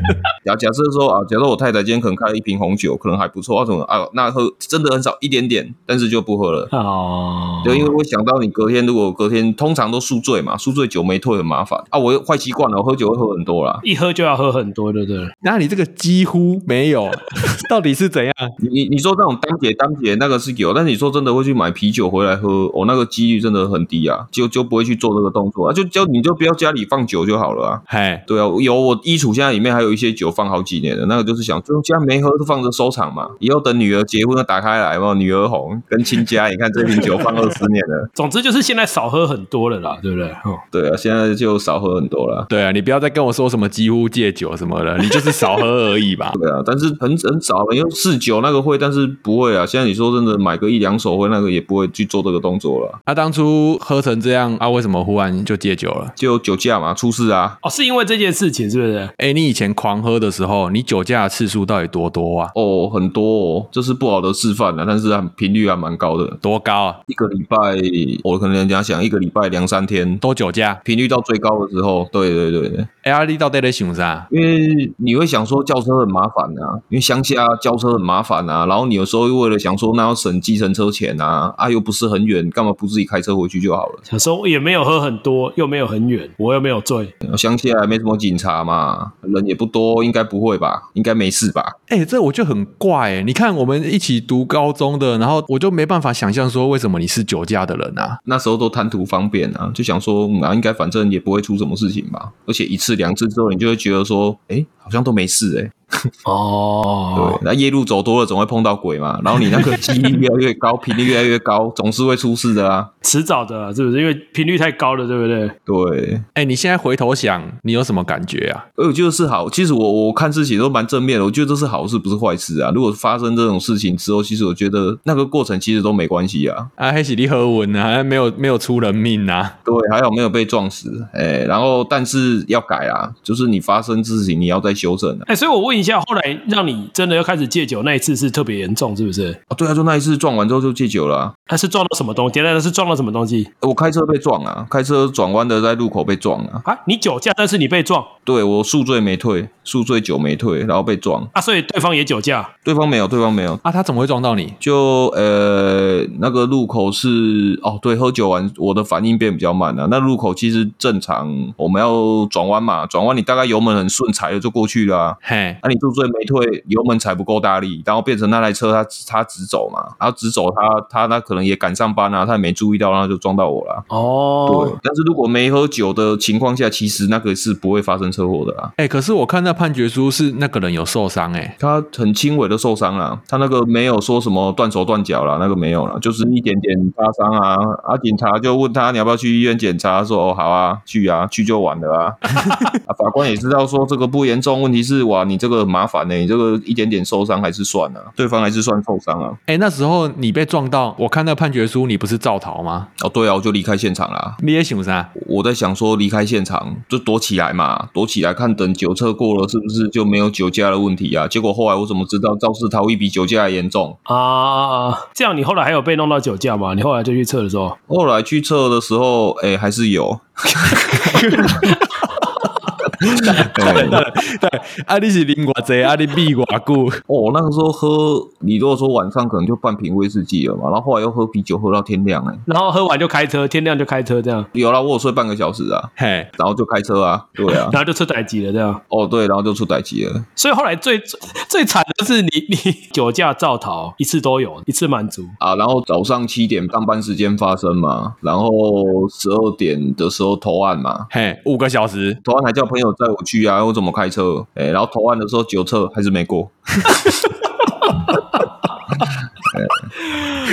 假假设说啊，假设我太太今天可能开了一瓶红酒，可能还不错啊，什么啊，那喝真的很少一点点，但是就不喝了。哦，对，因为我想到你隔天如果隔天通常都宿醉嘛，宿醉酒没退很麻烦啊。我坏习惯了，我喝酒会喝很多啦，一喝就要喝很多，对不对？那你这个几乎没有，[LAUGHS] 到底是怎样？你你说这种当姐当姐那个是有，但是你说真的会去买啤酒回来喝，我、哦、那个几率真的很低啊，就就不会去做这个动作啊，就就你就不要家里放酒就好了啊。嘿，对啊，有我衣橱现在里面还有一些酒放好几年的，那个就是想就家没喝就放着收藏嘛，以后等女儿结婚了打开来嘛，女儿红跟亲家，你看这瓶酒放二十年了。[LAUGHS] 总之就是现在少喝很多了啦，对不对？哦，对啊，现在就少喝很多了。对啊，你不要再跟我说什么几乎戒酒什么的，[LAUGHS] 你就是少喝而已吧。对啊，但是很很少了，因为试酒那个会，但是不会啊。现在你说真的买个一两手会那个也不会去做这个动作了。他、啊、当初喝成这样啊，为什么忽然就戒酒了？就酒驾嘛，出事啊。哦，是因为这件事情是不是？哎、欸，你以前狂喝的时候，你酒驾的次数到底多多啊？哦，很多哦，这是不好的示范啊。但是频率还蛮高的。多高啊？一个礼拜，我可能人家想一个礼拜两三天都酒驾，频率到最高的时候。对对对对。哎、欸，你到底在想啥？因为你会想说叫车很麻烦啊，因为乡下叫车很麻烦啊。然后你有时候又为了想说那要省计程车钱啊，啊又不是很远，干嘛不自己开车回去就好了？小时候也没有喝很多，又没有很远，我又没有醉。乡下还没什么警察嘛，人也不多，应该不会吧？应该没事吧？哎、欸，这我就很怪。你看我们一起读高中的，然后我就没办法想象说为什么你是酒驾的人啊？那时候都贪图方便啊，就想说啊，应该反正也不会出什么事情吧？而且一次。两次之后，你就会觉得说，哎、欸，好像都没事哎、欸。[LAUGHS] 哦，对，那夜路走多了，总会碰到鬼嘛。然后你那个几率越来越高，[LAUGHS] 频率越来越高，总是会出事的啊，迟早的，是不是？因为频率太高了，对不对？对。哎、欸，你现在回头想，你有什么感觉啊？我觉得是好。其实我我看事情都蛮正面的，我觉得这是好事，不是坏事啊。如果发生这种事情之后，其实我觉得那个过程其实都没关系啊。啊，黑喜力喝文啊，还没有没有出人命啊。对，还好没有被撞死。哎、欸，然后但是要改啊，就是你发生事情，你要再修正。哎、欸，所以我问问一下，后来让你真的要开始戒酒那一次是特别严重，是不是？啊，对啊，就那一次撞完之后就戒酒了、啊。他是撞到什么东西？那是撞到什么东西？我开车被撞啊，开车转弯的在路口被撞啊。啊，你酒驾，但是你被撞？对，我宿醉没退，宿醉酒没退，然后被撞。啊，所以对方也酒驾？对方没有，对方没有。啊，他怎么会撞到你？就呃，那个路口是哦，对，喝酒完我的反应变比较慢了、啊。那路口其实正常，我们要转弯嘛，转弯你大概油门很顺，踩了就过去了、啊。嘿，那、啊、你宿醉没退，油门踩不够大力，然后变成那台车他他直走嘛，然后直走他他那可能也赶上班啊，他也没注意到，然后就撞到我了。哦，对，但是如果没喝酒的情况下，其实那个是不会发生车祸的啦。哎、欸，可是我看那判决书是那个人有受伤、欸，哎，他很轻微的受伤啦，他那个没有说什么断手断脚啦，那个没有啦，就是一点点擦伤啊。啊，警察就问他你要不要去医院检查，他说哦好啊，去啊，去就完了啊。[LAUGHS] 啊，法官也知道说这个不严重，问题是哇，你这个很麻烦呢、欸，你这个一点点受伤还是算了，对方还是算受伤啊。哎、欸，那时候你被撞到，我看那判决书，你不是肇逃吗？哦，对啊，我就离开现场了。你也想啥？我在想说离开现场就躲起来嘛，躲起来看等酒测过了是不是就没有酒驾的问题啊？结果后来我怎么知道肇事逃逸比酒驾还严重啊？这样你后来还有被弄到酒驾吗？你后来就去测的时候？后来去测的时候，哎、欸，还是有。[LAUGHS] [LAUGHS] 对对，啊，你是啉偌济，啊，你避偌久？哦，那个时候喝，你如果说晚上可能就半瓶威士忌了嘛，然后后来又喝啤酒，喝到天亮哎，然后喝完就开车，天亮就开车这样。有啦，我有睡半个小时啊，嘿，然后就开车啊，对啊，[LAUGHS] 然后就出歹机了这样。哦，对，然后就出歹机了。所以后来最最最惨的是你你 [LAUGHS] 酒驾肇逃一次都有，一次满足啊。然后早上七点上班时间发生嘛，然后十二点的时候投案嘛，嘿，五个小时投案还叫朋友载我去啊，[LAUGHS] 我怎么开车？哎，然后投案的时候酒测还是没过。[LAUGHS]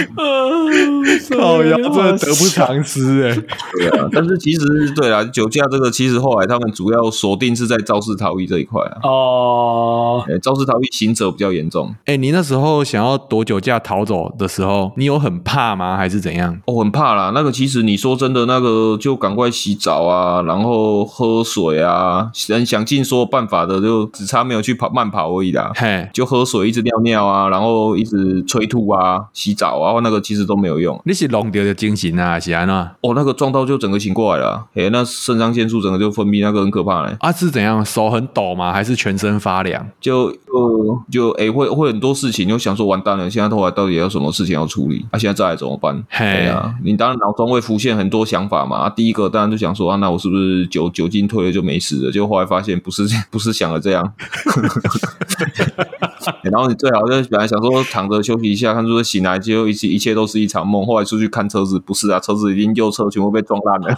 [LAUGHS] 靠呀，真的得不偿失哎。[LAUGHS] 对啊，但是其实对啊，酒驾这个其实后来他们主要锁定是在肇事逃逸这一块啊。哦，哎，肇事逃逸刑责比较严重。哎，你那时候想要躲酒驾逃走的时候，你有很怕吗？还是怎样？哦，很怕啦。那个其实你说真的，那个就赶快洗澡啊，然后喝水啊，想想尽所有办法的，就只差没有去跑慢跑而已啦。嘿，就喝水，一直尿尿啊，然后一直催吐啊，洗澡啊，那个其实都没有用。你是弄掉的精神啊，是安怎？哦，那个撞到就整个醒过来了，哎，那肾上腺素整个就分泌，那个很可怕嘞。啊，是怎样？手很抖吗？还是全身发凉？就就就哎，会会很多事情，就想说完蛋了，现在后来到底有什么事情要处理？啊，现在再来怎么办？嘿呀，你当然脑中会浮现很多想法嘛。啊，第一个当然就想说啊，那我是不是酒酒精退了就没事了？结果后来发现不是，不是想的这样。[LAUGHS] 然后你最好就本来想说躺着休息一下，看是不是醒来，结果一切一切都是一场梦。后来出去看车子，不是啊，车子已经右侧全部被撞烂了。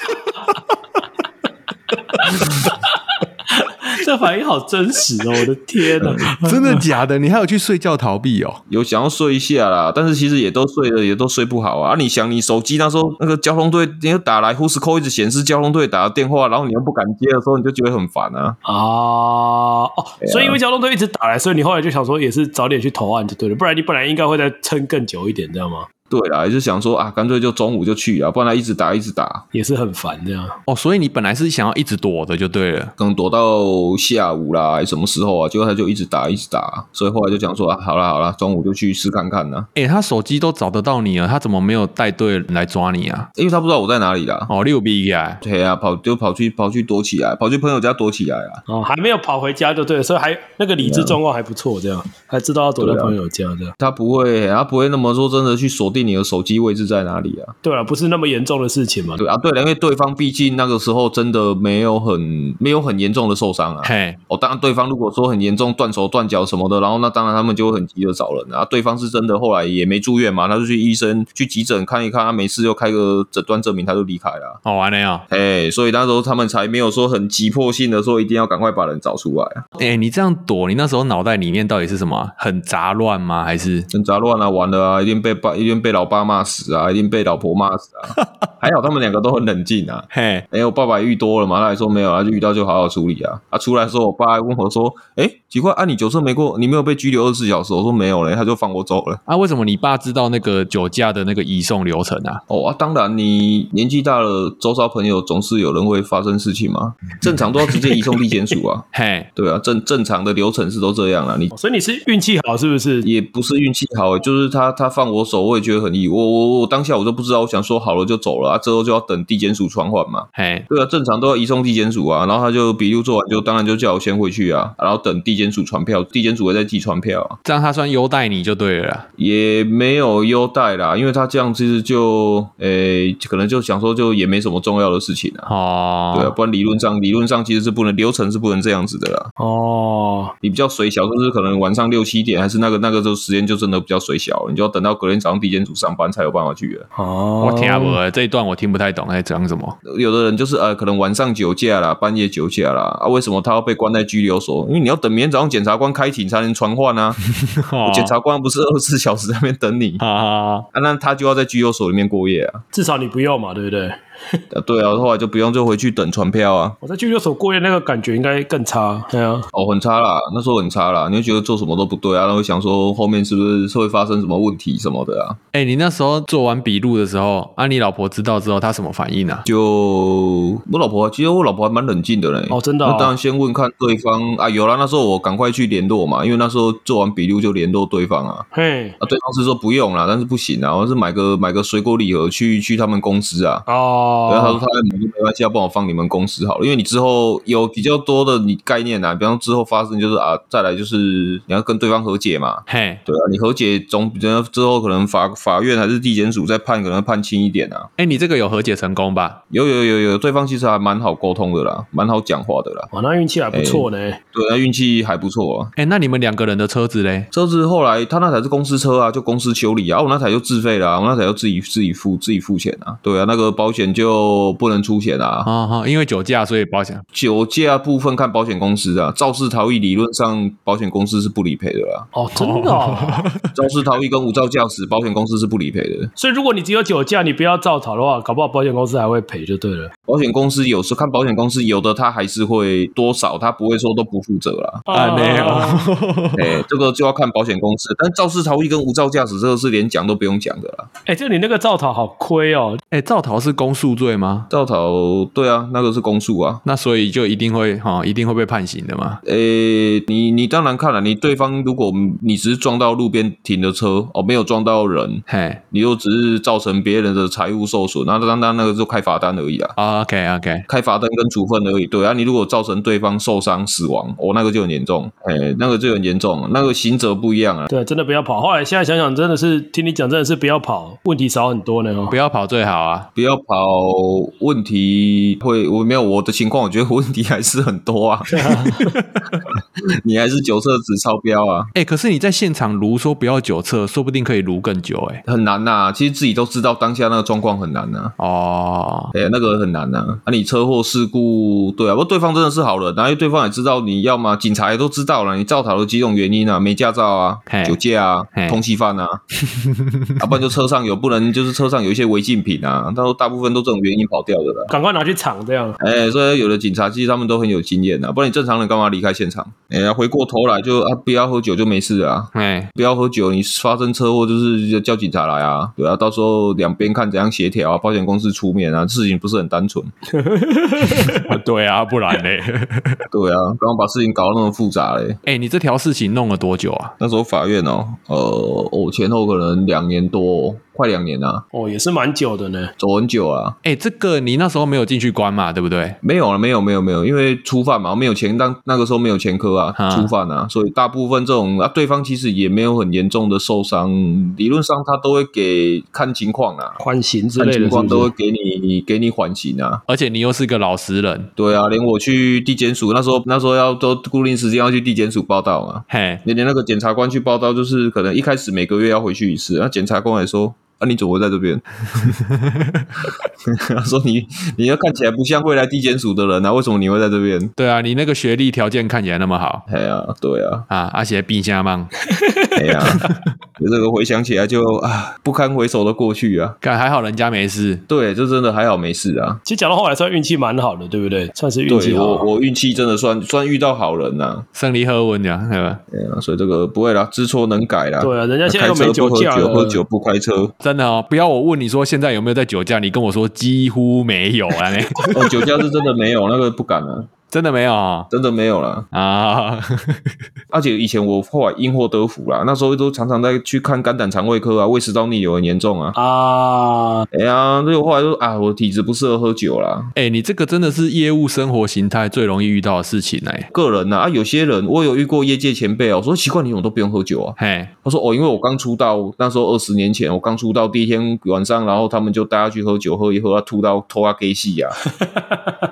[LAUGHS] 这反应好真实哦！我的天哪，[LAUGHS] 真的假的？你还有去睡觉逃避哦？有想要睡一下啦，但是其实也都睡了，也都睡不好啊。啊你想，你手机那时候那个交通队，你又打来，Who's call 一直显示交通队打的电话，然后你又不敢接的时候，你就觉得很烦啊。啊哦，所以因为交通队一直打来，所以你后来就想说，也是早点去投案就对了，不然你本来应该会再撑更久一点，知道吗？对啦，也是想说啊，干脆就中午就去啊，不然他一直打一直打也是很烦这样。哦，所以你本来是想要一直躲的就对了，可能躲到下午啦，什么时候啊？结果他就一直打一直打，所以后来就讲说啊，好啦好啦，中午就去试看看呢。哎，他手机都找得到你了，他怎么没有带队来抓你啊？因为他不知道我在哪里啦。哦，六 B 啊，对啊，跑就跑去跑去躲起来，跑去朋友家躲起来啊。哦，还没有跑回家就对了，所以还那个理智状况还不错，这样还知道要躲在朋友家这样。他不会，他不会那么说真的去锁定你的手机位置。在哪里啊？对啊，不是那么严重的事情嘛。对啊，对了，因为对方毕竟那个时候真的没有很没有很严重的受伤啊。嘿，哦，当然对方如果说很严重，断手断脚什么的，然后那当然他们就会很急着找人啊。对方是真的后来也没住院嘛，他就去医生去急诊看一看，他没事就开个诊断证明，他就离开了。好玩的呀，哎，所以那时候他们才没有说很急迫性的说一定要赶快把人找出来啊。哎，你这样躲，你那时候脑袋里面到底是什么？很杂乱吗？还是很杂乱啊？完了啊，一定被把，一定被老爸骂死啊，一定被老婆骂死啊。[LAUGHS] 还好他们两个都很冷静啊。嘿，哎，我爸爸遇多了嘛，他还说没有啊，就遇到就好好处理啊。啊，出来的时候，我爸还问我说，哎，奇怪啊，你酒测没过，你没有被拘留二十四小时？我说没有嘞，他就放我走了。啊，为什么你爸知道那个酒驾的那个移送流程啊？哦啊，当然，你年纪大了，周遭朋友总是有人会发生事情嘛，正常都要直接移送地检署啊。[LAUGHS] 嘿，对啊，正正常的流程是都这样啊。你所以你是运气好是不是？也不是运气好，就是他他放我手，我也觉得很意外。我我我当下我都不知道，我想说好了就走了啊，之后就要等地检署传唤嘛。嘿，对啊，正常都要移送地检署啊。然后他就笔录做完就，就当然就叫我先回去啊，然后等地检署传票，地检署会再寄传票啊。这样他算优待你就对了啦。也没有优待啦，因为他这样其实就诶、欸，可能就想说就也没什么重要的事情啊。哦，对啊，不然理论上理论上其实是不能流程是不能这样子的啦。哦，你比较水小，就是可能晚上六七点还是那个那个时候时间就真的比较水小，你就要等到隔天早上地检署上班才有办法去的。哦，我听不懂这一段我听不太懂在讲什么。有的人就是呃，可能晚上酒驾啦，半夜酒驾啦啊，为什么他要被关在拘留所？因为你要等明天早上检察官开庭才能传唤啊。[LAUGHS] 检察官不是二十四小时在那边等你 [LAUGHS] 啊，啊，那他就要在拘留所里面过夜啊。至少你不要嘛，对不对？啊，[LAUGHS] 对啊，后来就不用就回去等船票啊。我在拘留所过夜，那个感觉应该更差。对啊，哦，很差啦，那时候很差啦。你会觉得做什么都不对啊，然后会想说后面是不是是会发生什么问题什么的啊？哎、欸，你那时候做完笔录的时候，啊，你老婆知道之后，她什么反应啊？就我老婆，其实我老婆还蛮冷静的嘞。哦，真的、哦。那当然先问看对方啊，有啦，那时候我赶快去联络嘛，因为那时候做完笔录就联络对方啊。嘿，啊，对方是说不用啦，但是不行啊，我是买个买个水果礼盒去去他们公司啊。哦。然后他说他。没关系，要帮我放你们公司好了，因为你之后有比较多的你概念啊，比方之后发生就是啊，再来就是你要跟对方和解嘛，嘿，对啊，你和解总比较之后可能法法院还是地检署再判可能判轻一点啊。哎，你这个有和解成功吧？有有有有，对方其实还蛮好沟通的啦，蛮好讲话的啦。哇，那运气还不错呢。对，那运气还不错啊。哎，那你们两个人的车子嘞？车子后来他那台是公司车啊，就公司修理啊，我那台就自费啦，我那台就自己自己付自己付钱啊。对啊，那个保险就不能出险啊。啊哈，因为酒驾，所以保险酒驾部分看保险公司啊。肇事逃逸理论上保险公司是不理赔的啦。哦，真的、哦？[LAUGHS] 肇事逃逸跟无照驾驶，保险公司是不理赔的。所以如果你只有酒驾，你不要造逃的话，搞不好保险公司还会赔就对了。保险公司有时候看保险公司，有的他还是会多少，他不会说都不负责啦。啊，没有。[LAUGHS] 哎，这个就要看保险公司。但肇事逃逸跟无照驾驶这个是连讲都不用讲的啦。哎，就你那个造逃好亏哦。哎，造逃是公诉罪吗？肇逃对啊。啊，那个是公诉啊，那所以就一定会哈、哦，一定会被判刑的嘛。诶、欸，你你当然看了，你对方如果你只是撞到路边停的车哦，没有撞到人，嘿，你又只是造成别人的财物受损，那当当那个就开罚单而已啊。Oh, OK OK，开罚单跟处分而已。对啊，你如果造成对方受伤死亡，哦，那个就很严重，哎，那个就很严重，那个刑责不一样啊。对，真的不要跑。后来现在想想，真的是听你讲，真的是不要跑，问题少很多呢。不要跑最好啊，不要跑，问题会我没有我的情况，我觉得问题还是很多啊。[LAUGHS] 你还是酒测值超标啊？哎、欸，可是你在现场如说不要酒测，说不定可以如更久哎、欸，很难呐、啊。其实自己都知道当下那个状况很难呐、啊。哦，哎、欸，那个很难呐。啊，你车祸事故，对啊，不过对方真的是好人，然后对方也知道你要嘛，警察也都知道了，你造逃的几种原因啊，没驾照啊，酒驾啊，通缉犯啊，[LAUGHS] 啊，不然就车上有不能，就是车上有一些违禁品啊，他说大部分都这种原因跑掉的了。赶快拿去厂这样。哎、欸，所以有的警察其实他们都很有经验的，不然你正常人干嘛离开现场？哎、欸，回过头来就啊，不要喝酒就没事啊。哎、欸，不要喝酒，你发生车祸就是叫警察来啊。对啊，到时候两边看怎样协调啊，保险公司出面啊，事情不是很单纯。[LAUGHS] 对啊，不然嘞？[LAUGHS] 对啊，刚刚把事情搞得那么复杂嘞。哎、欸，你这条事情弄了多久啊？那时候法院哦，呃，我前后可能两年多。快两年了哦，也是蛮久的呢，走很久啊。哎、欸，这个你那时候没有进去关嘛，对不对？没有了，没有，没有，没有，因为初犯嘛，我没有前当那个时候没有前科啊，初犯啊，所以大部分这种啊，对方其实也没有很严重的受伤，理论上他都会给看情况啊，缓刑之类的是是，看情况都会给你给你缓刑啊。而且你又是个老实人，对啊，连我去地检署那时候那时候要都固定时间要去地检署报到嘛，嘿，连连那个检察官去报到，就是可能一开始每个月要回去一次，那检察官也说。啊，你怎么会在这边？他 [LAUGHS] 说你你要看起来不像未来地检署的人啊，为什么你会在这边？对啊，你那个学历条件看起来那么好。哎呀，对啊，啊，而且冰箱棒。[LAUGHS] 哎呀，有这个回想起来就啊不堪回首的过去啊。看还好人家没事，对，这真的还好没事啊。其实讲到后来算运气蛮好的，对不对？算是运气好。我我运气真的算算遇到好人呐、啊，胜利和温呀，对吧？对啊，所以这个不会啦，知错能改啦。对啊，人家现在又没酒驾喝酒，喝酒不开车，真的哦。不要我问你说现在有没有在酒驾，你跟我说几乎没有啊。[LAUGHS] 哦，酒驾是真的没有，那个不敢了。真的没有啊，真的没有了啊！[LAUGHS] 而且以前我后来因祸得福啦，那时候都常常在去看肝胆肠胃科啊，胃食道逆流很严重啊啊！哎呀，所以我后来说啊，我体质不适合喝酒啦。哎、欸，你这个真的是业务生活形态最容易遇到的事情哎、欸。个人呐啊，有些人我有遇过业界前辈哦，我说奇怪，你怎么都不用喝酒啊？嘿，他说哦，因为我刚出道，那时候二十年前我刚出道第一天晚上，然后他们就带他去喝酒，喝一喝，他吐到拖他给戏呀。[LAUGHS]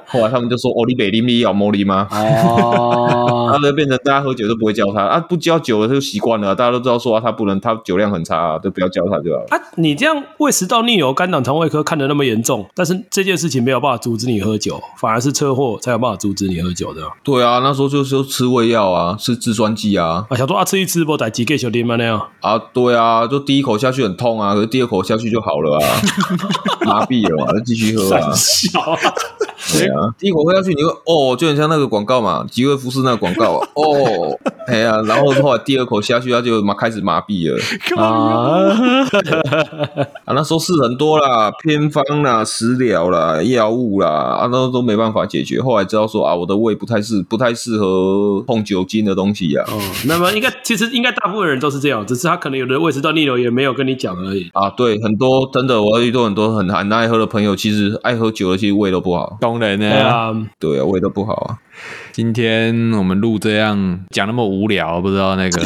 后来他们就说哦，你北林你要茉莉吗？哦，[LAUGHS] 他就变成大家喝酒都不会叫他啊，不叫久了他就习惯了，大家都知道说、啊、他不能，他酒量很差啊，都不要叫他就好了。啊，你这样胃食道逆流、肝胆肠胃科看得那么严重，但是这件事情没有办法阻止你喝酒，反而是车祸才有办法阻止你喝酒的。对啊，那时候就是吃胃药啊，吃制酸剂啊。啊，想说啊，吃一吃不带几个小弟吗那样？啊，对啊，就第一口下去很痛啊，可是第二口下去就好了啊，麻痹了嘛，就继续喝啊。[LAUGHS] 对啊，第一口喝下去你会哦，就很像那个广告嘛，吉瑞福斯那个广告 [LAUGHS] 哦，哎呀，然后后来第二口下去，他就麻开始麻痹了啊，[LAUGHS] 啊，那时候事很多啦，偏方啦、食疗啦、药物啦，啊，那都没办法解决。后来知道说啊，我的胃不太适不太适合碰酒精的东西呀。哦，那么应该其实应该大部分人都是这样，只是他可能有的胃食道逆流也没有跟你讲而已啊。对，很多真的，我遇到很多很很爱喝的朋友，其实爱喝酒的，其实胃都不好。当然呢？对啊，对啊，胃都不好啊。今天我们录这样讲那么无聊，不知道那个。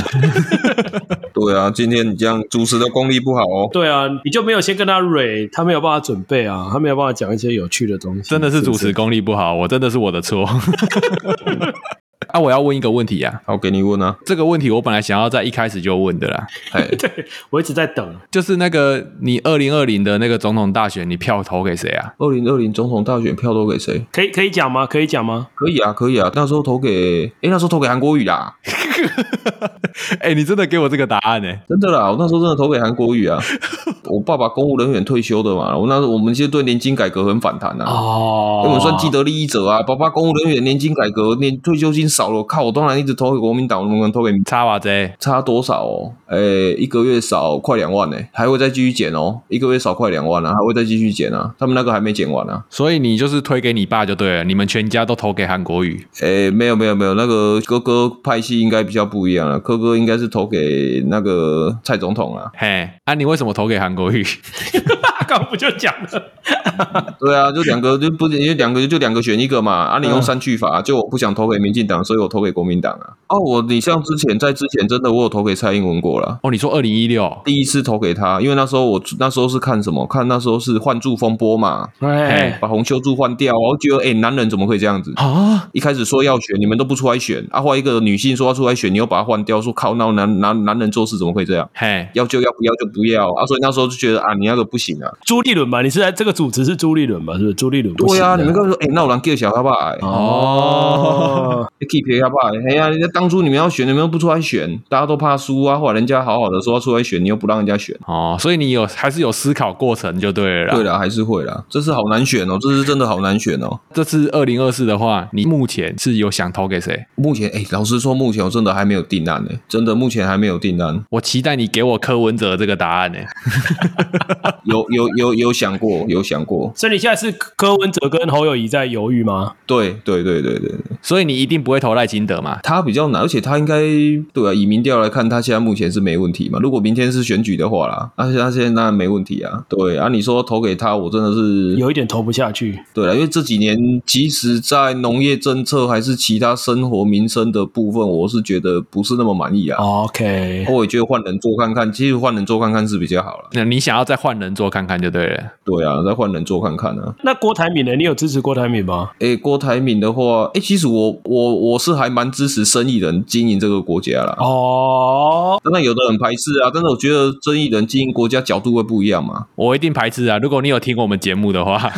[LAUGHS] 对啊，今天你这样主持的功力不好哦。对啊，你就没有先跟他蕊，他没有办法准备啊，他没有办法讲一些有趣的东西。真的是主持功力不好，我真的是我的错。[LAUGHS] 啊，我要问一个问题呀、啊，好，给你问啊。这个问题我本来想要在一开始就问的啦。[LAUGHS] 对，我一直在等。就是那个你二零二零的那个总统大选，你票投给谁啊？二零二零总统大选票投给谁？可以可以讲吗？可以讲吗？可以啊，可以啊。那时候投给，哎，那时候投给韩国瑜啦。[LAUGHS] 哎，你真的给我这个答案呢、欸？真的啦，我那时候真的投给韩国瑜啊。[LAUGHS] 我爸爸公务人员退休的嘛，我那时候我们其实对年金改革很反弹啊。哦，因为我们算既得利益者啊。爸爸公务人员年金改革，年退休金少了，靠，我当然一直投给国民党，我们投给差哇这差多少哦？哎，一个月少快两万呢，还会再继续减哦。一个月少快两万啊，还会再继续减啊。他们那个还没减完啊。所以你就是推给你爸就对了，你们全家都投给韩国瑜？哎，没有没有没有，那个哥哥派系应该比较不一样了，哥哥应该是投给那个蔡总统啊。嘿，啊，你为什么投给韩国瑜？[LAUGHS] 刚不就讲了？[LAUGHS] 对啊，就两个就不因为两个就两个选一个嘛。啊，你用删去法，就我不想投给民进党，所以我投给国民党啊。哦，我你像之前在之前真的我有投给蔡英文过了。哦，你说二零一六第一次投给他，因为那时候我那时候是看什么？看那时候是换柱风波嘛。哎，把洪秀柱换掉，我觉得哎，男人怎么会这样子啊？一开始说要选，你们都不出来选，啊，换一个女性说要出来选，你又把他换掉，说靠，那男男男人做事怎么会这样？嘿，要就要，不要就不要啊。所以那时候就觉得啊，你那个不行啊。朱立伦吧，你是在这个主持是朱立伦吧？是不是朱立伦？对啊，你们刚说哎，那我让给小他爸哎。哦，keep 他爸哎呀，人家当初你们要选，你们又不出来选，大家都怕输啊。或者人家好好的说要出来选，你又不让人家选哦。所以你有还是有思考过程就对了。对了，还是会啦。这次好难选哦，这次真的好难选哦。这次二零二四的话，你目前是有想投给谁？目前哎，老实说，目前我真的还没有定案呢。真的，目前还没有定案。我期待你给我柯文哲这个答案呢。[LAUGHS] 有有有有想过，有想过。所以你现在是柯文哲跟侯友宜在犹豫吗？对对对对对。所以你一定不会投赖清德嘛？他比较难，而且他应该对啊。以民调来看，他现在目前是没问题嘛。如果明天是选举的话啦，而且他现在当然没问题啊。对啊，你说投给他，我真的是有一点投不下去。对啊，因为这几年，即使在农业政策还是其他生活民生的部分，我是觉得不是那么满意啊。OK，我也觉得换人做看看，其实换人做看看是比较好了。那你想要再换人做看看？看就对了。对啊，再换人做看看啊。那郭台铭呢？你有支持郭台铭吗？哎、欸，郭台铭的话，哎、欸，其实我我我是还蛮支持生意人经营这个国家啦。哦，当然有的人排斥啊，但是我觉得生意人经营国家角度会不一样嘛。我一定排斥啊！如果你有听过我们节目的话。[LAUGHS]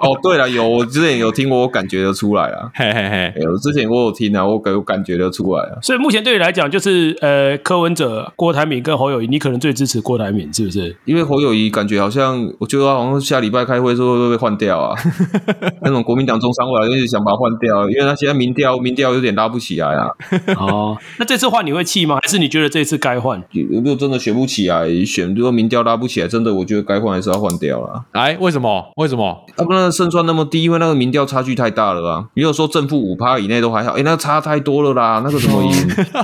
哦，对了，有我之前有听过，我感觉得出来啊。[LAUGHS] 嘿嘿嘿，有之前我有听啊，我感我感觉得出来啊。所以目前对你来讲，就是呃，柯文哲、郭台铭跟侯友宜，你可能最支持郭台铭，是不是？因为侯友宜感觉好像，我觉得好像下礼拜开会的时候会被换掉啊。[LAUGHS] 那种国民党中常委一直想把它换掉，因为他现在民调民调有点拉不起来啊。哦，那这次换你会气吗？还是你觉得这次该换？如果真的选不起来，选如果民调拉不起来，真的我觉得该换还是要换掉了。哎，为什么？为什么？啊，不然胜算那么低，因为那个民调差距太大了啊。你有说正负五趴以内都还好，哎，那个差太多了啦，那个怎么赢？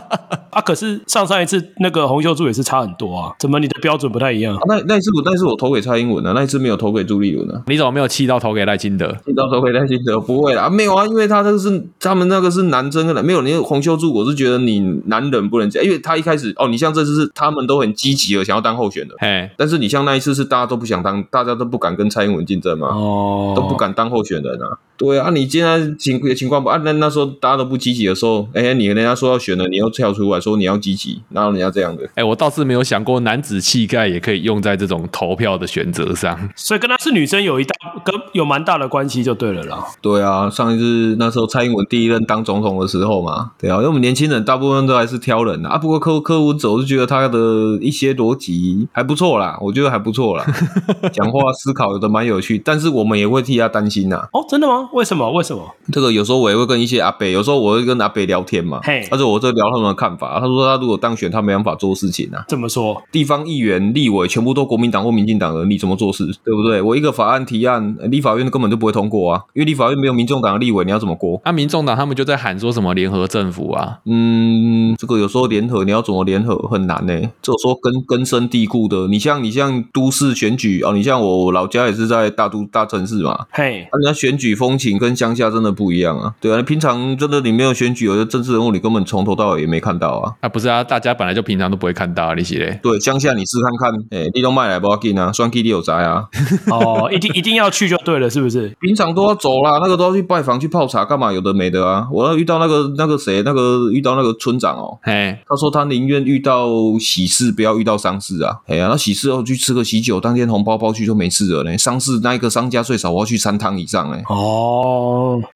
[LAUGHS] 啊，可是上上一次那个洪秀柱也是差很多啊，怎么你的标准不太一样？啊、那那一次我那一次我投给蔡英文啊，那一次没有投给朱立伦啊。你怎么没有气到投给赖清德？气到投给赖清德？不会啦，没有啊，因为他这个是他们那个是男生的，没有你洪秀柱，我是觉得你男人不能这样，因为他一开始哦，你像这次是他们都很积极的想要当候选的，哎，但是你像那一次是大家都不想当，大家都不敢跟蔡英文竞争嘛，哦，都不敢当候选人啊。对啊，你现在情情况不啊？那那时候大家都不积极的时候，哎，你人家说要选了，你又跳出来说你要积极，然后人家这样的？哎，我倒是没有想过男子气概也可以用在这种投票的选择上，所以跟他是女生有一大跟有蛮大的关系就对了啦。对啊，上一次那时候蔡英文第一任当总统的时候嘛，对啊，因为我们年轻人大部分都还是挑人啊。不过柯柯文哲我是觉得他的一些逻辑还不错啦，我觉得还不错啦，[LAUGHS] 讲话思考有的蛮有趣，但是我们也会替他担心呐。哦，真的吗？为什么？为什么？这个有时候我也会跟一些阿北，有时候我会跟阿北聊天嘛。嘿，而且我这聊他们的看法。他说他如果当选，他没办法做事情啊。怎么说？地方议员、立委全部都国民党或民进党的，你怎么做事？对不对？我一个法案提案，立法院根本就不会通过啊，因为立法院没有民众党的立委，你要怎么过？那、啊、民众党他们就在喊说什么联合政府啊？嗯，这个有时候联合，你要怎么联合很难呢、欸。这说根根深蒂固的，你像你像都市选举哦，你像我老家也是在大都大城市嘛。嘿，那、啊、人家选举风情跟乡下真的不一样啊。对啊，平常真的你没有选举，有些政治人物你根本从头到尾也没看到啊。啊，不是啊，大家本来就平常都不会看到啊，你是嘞？对，乡下你试看看，哎、欸，你都卖来不要紧啊，双 K 你有宅啊。[LAUGHS] 哦，一定一定要去就对了，是不是？平常都要走啦，那个都要去拜访去泡茶干嘛？有的没的啊。我要遇到那个那个谁，那个遇到那个村长哦，嘿，他说他宁愿遇到喜事，不要遇到丧事啊。哎呀，那喜事后去吃个喜酒，当天红包包去就没事了呢。丧事那一个商家最少我要去三趟以上哎。哦，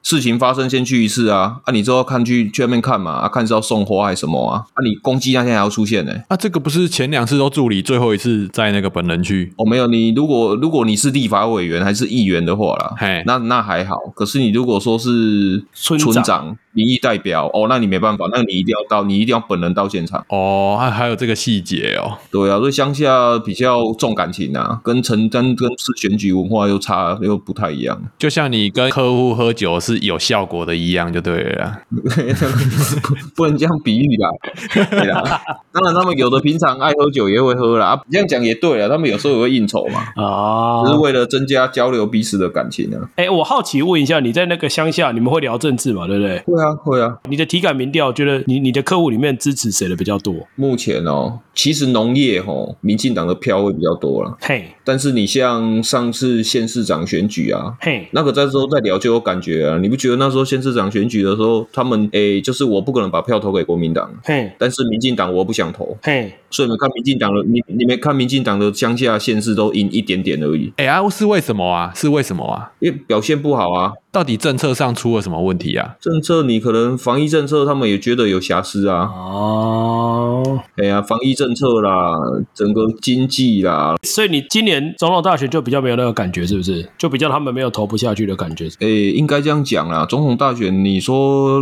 事情发生先去一次啊，啊，你之后看去去外面看嘛，啊，看是要送花还是什么啊？啊，你攻击那天还要出现呢？啊，这个不是前两次都助理，最后一次在那个本人去哦，没有，你如果如果你是立法委员还是议员的话啦，嘿，那那还好。可是你如果说是村长。村长民意代表哦，那你没办法，那你一定要到，你一定要本人到现场哦。还还有这个细节哦。对啊，所以乡下比较重感情啊，跟城跟跟市选举文化又差又不太一样。就像你跟客户喝酒是有效果的一样，就对了。不 [LAUGHS] 不能这样比喻啦。[LAUGHS] 对啦，当然他们有的平常爱喝酒也会喝啦。啊，这样讲也对啊，他们有时候也会应酬嘛。啊，就是为了增加交流彼此的感情啊。哎，我好奇问一下，你在那个乡下，你们会聊政治吗？对不对？会啊。会啊，你的体感民调觉得你你的客户里面支持谁的比较多？目前哦，其实农业哦，民进党的票会比较多了。嘿，但是你像上次县市长选举啊，嘿，那个在时候再聊就有感觉啊。你不觉得那时候县市长选举的时候，他们诶，就是我不可能把票投给国民党，嘿，但是民进党我不想投，嘿，所以你们看民进党的，你你们看民进党的乡下县市都赢一点点而已。哎啊，是为什么啊？是为什么啊？因为表现不好啊。到底政策上出了什么问题啊？政策你可能防疫政策，他们也觉得有瑕疵啊。哦，哎呀，防疫政策啦，整个经济啦，所以你今年总统大选就比较没有那个感觉，是不是？就比较他们没有投不下去的感觉。哎，应该这样讲啦。总统大选，你说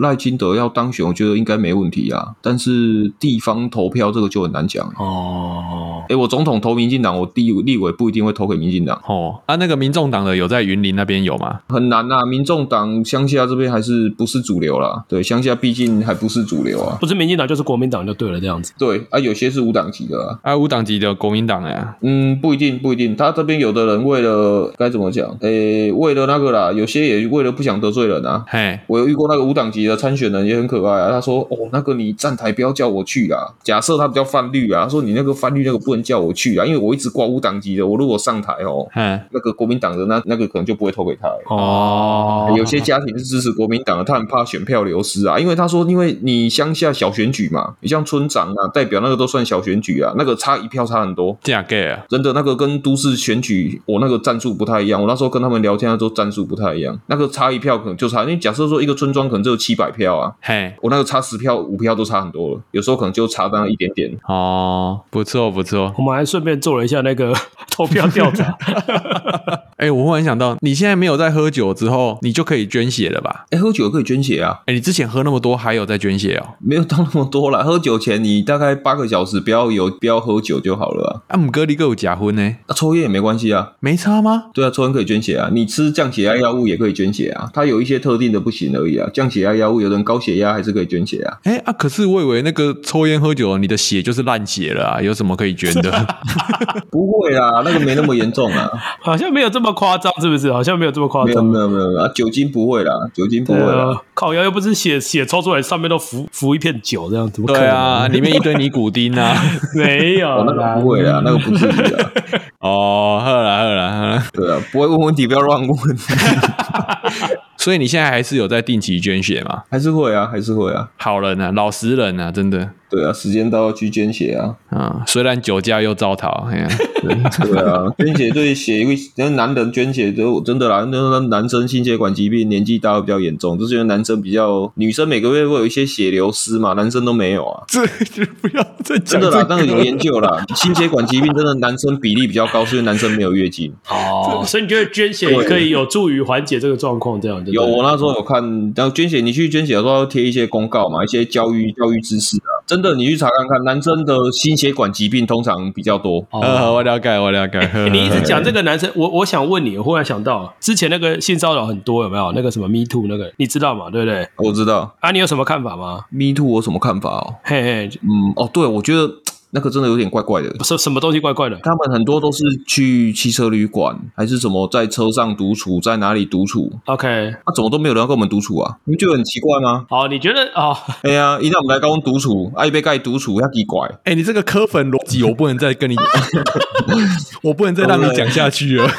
赖清德要当选，我觉得应该没问题啊。但是地方投票这个就很难讲。哦，哎，我总统投民进党，我立立委不一定会投给民进党。哦，啊，那个民众党的有在云林那边有吗？很。难啊！民众党乡下这边还是不是主流啦？对，乡下毕竟还不是主流啊。不是民进党就是国民党就对了，这样子。对啊，有些是无党籍的啊，啊，无党籍的国民党呀。嗯，不一定，不一定。他这边有的人为了该怎么讲？诶，为了那个啦，有些也为了不想得罪人啊。嘿，我有遇过那个无党籍的参选人，也很可爱啊。他说：“哦，那个你站台不要叫我去啦。假设他比较叫泛绿啊，说你那个泛绿那个不能叫我去啊，因为我一直挂无党籍的，我如果上台哦，嗯，那个国民党的那那个可能就不会投给他哦。有些家庭是支持国民党的，他很怕选票流失啊，因为他说，因为你乡下小选举嘛，你像村长啊，代表那个都算小选举啊，那个差一票差很多，这样给啊，真的那个跟都市选举我那个战术不太一样，我那时候跟他们聊天的时候战术不太一样，那个差一票可能就差，因为假设说一个村庄可能只有七百票啊，嘿，我那个差十票五票都差很多了，有时候可能就差那一点点。哦，不错不错，我们还顺便做了一下那个 [LAUGHS] 投票调查。[LAUGHS] 哎、欸，我忽然想到，你现在没有在喝酒之后，你就可以捐血了吧？哎、欸，喝酒可以捐血啊。哎、欸，你之前喝那么多，还有在捐血哦？没有到那么多啦。喝酒前你大概八个小时不要有不要喝酒就好了啊。啊，姆哥你哥有假婚呢？啊，抽烟也没关系啊，没差吗？对啊，抽烟可以捐血啊。你吃降血压药物也可以捐血啊。它有一些特定的不行而已啊。降血压药物，有人高血压还是可以捐血啊。哎、欸、啊，可是我以为那个抽烟喝酒，你的血就是烂血了啊，有什么可以捐的？[LAUGHS] 不会啊，那个没那么严重啊，[LAUGHS] 好像没有这么夸张，是不是？好像没有这么夸张。没有没有没有啊，酒精不会啦，酒精不会啦。靠腰又不是血血抽出来，上面都浮浮一片酒这样子。对啊，里面一堆尼古丁啊。[LAUGHS] 没有、哦，那个不会啦，那个不至于啊。[LAUGHS] 哦，好啦好啦好啦，对啊，不会问问题，不要乱问。[LAUGHS] 所以你现在还是有在定期捐血吗？还是会啊，还是会啊。好人啊，老实人啊，真的。对啊，时间到要去捐血啊！啊，虽然酒驾又遭逃，哎呀，[LAUGHS] 对啊，捐血对血，因为 [LAUGHS] 因为男人捐血就真的啦，那男生心血管疾病年纪大会比较严重，就是因为男生比较，女生每个月会有一些血流失嘛，男生都没有啊。[LAUGHS] 这就不要再讲、这个。真的啦，那个有研究啦，心血管疾病真的男生比例比较高，所以男生没有月经。哦，所以你觉得捐血可以有助于缓解这个状况？这样有，我那时候有看，然后捐血，你去捐血的时候要贴一些公告嘛，一些教育教育知识啊。真的，你去查看看，男生的心血管疾病通常比较多。呃，我了解，我了解。欸、你一直讲这个男生，我我想问你，我忽然想到，之前那个性骚扰很多，有没有？那个什么 Me Too 那个，你知道吗？对不对？我知道。啊，你有什么看法吗？Me Too 我什么看法哦？嘿嘿，嗯，哦，对，我觉得。那个真的有点怪怪的，什什么东西怪怪的？他们很多都是去汽车旅馆，还是什么在车上独处，在哪里独处？OK，那、啊、怎么都没有人要跟我们独处啊？你们觉得很奇怪吗？哦，你觉得哦？哎呀，一旦我们来跟我们独处，爱被盖独处，要奇怪。哎，你这个磕粉逻辑，我不能再跟你，[LAUGHS] 我不能再让你讲下去了。[LAUGHS]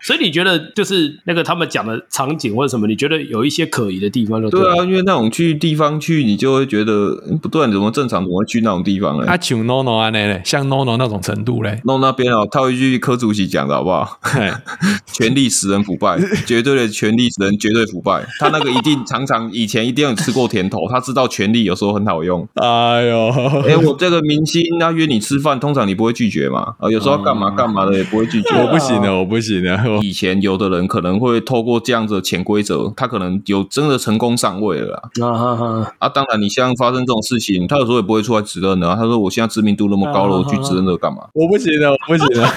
所以你觉得就是那个他们讲的场景或者什么，你觉得有一些可疑的地方？对，对啊，因为那种去地方去，你就会觉得不对，怎么正常怎么会去那种地方呢？他像 NONO 啊那嘞，像 NONO 那种程度嘞，NONO 那边哦，套一句柯主席讲的好不好？[LAUGHS] 权力使人腐败，绝对的权力使人绝对腐败。他那个一定常常以前一定有吃过甜头，他知道权力有时候很好用。哎呦，哎，我这个明星他约你吃饭，通常你不会拒绝嘛？啊，有时候干嘛干嘛的也不会拒绝。我不行了，我不行的。以前有的人可能会透过这样子的潜规则，他可能有真的成功上位了啊！啊，啊，啊当然，你像发生这种事情，他有时候也不会出来指认的。他说：“我现在知名度那么高了，啊、我去指认这个干嘛？”我不行了，我不行了，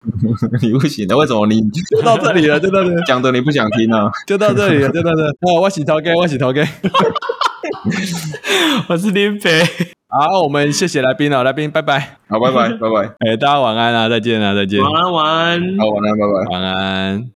[LAUGHS] 你不行的，为什么你？[LAUGHS] 就到这里了，就到这里，讲的你不想听啊？[LAUGHS] 就到这里了，就到这里。哦，我洗头给，我洗头给。我是林北。好，我们谢谢来宾了，来宾拜拜，好，拜拜，拜拜，[LAUGHS] 哎，大家晚安啊，再见啊，再见，晚安，晚安，好，晚安，拜拜，晚安。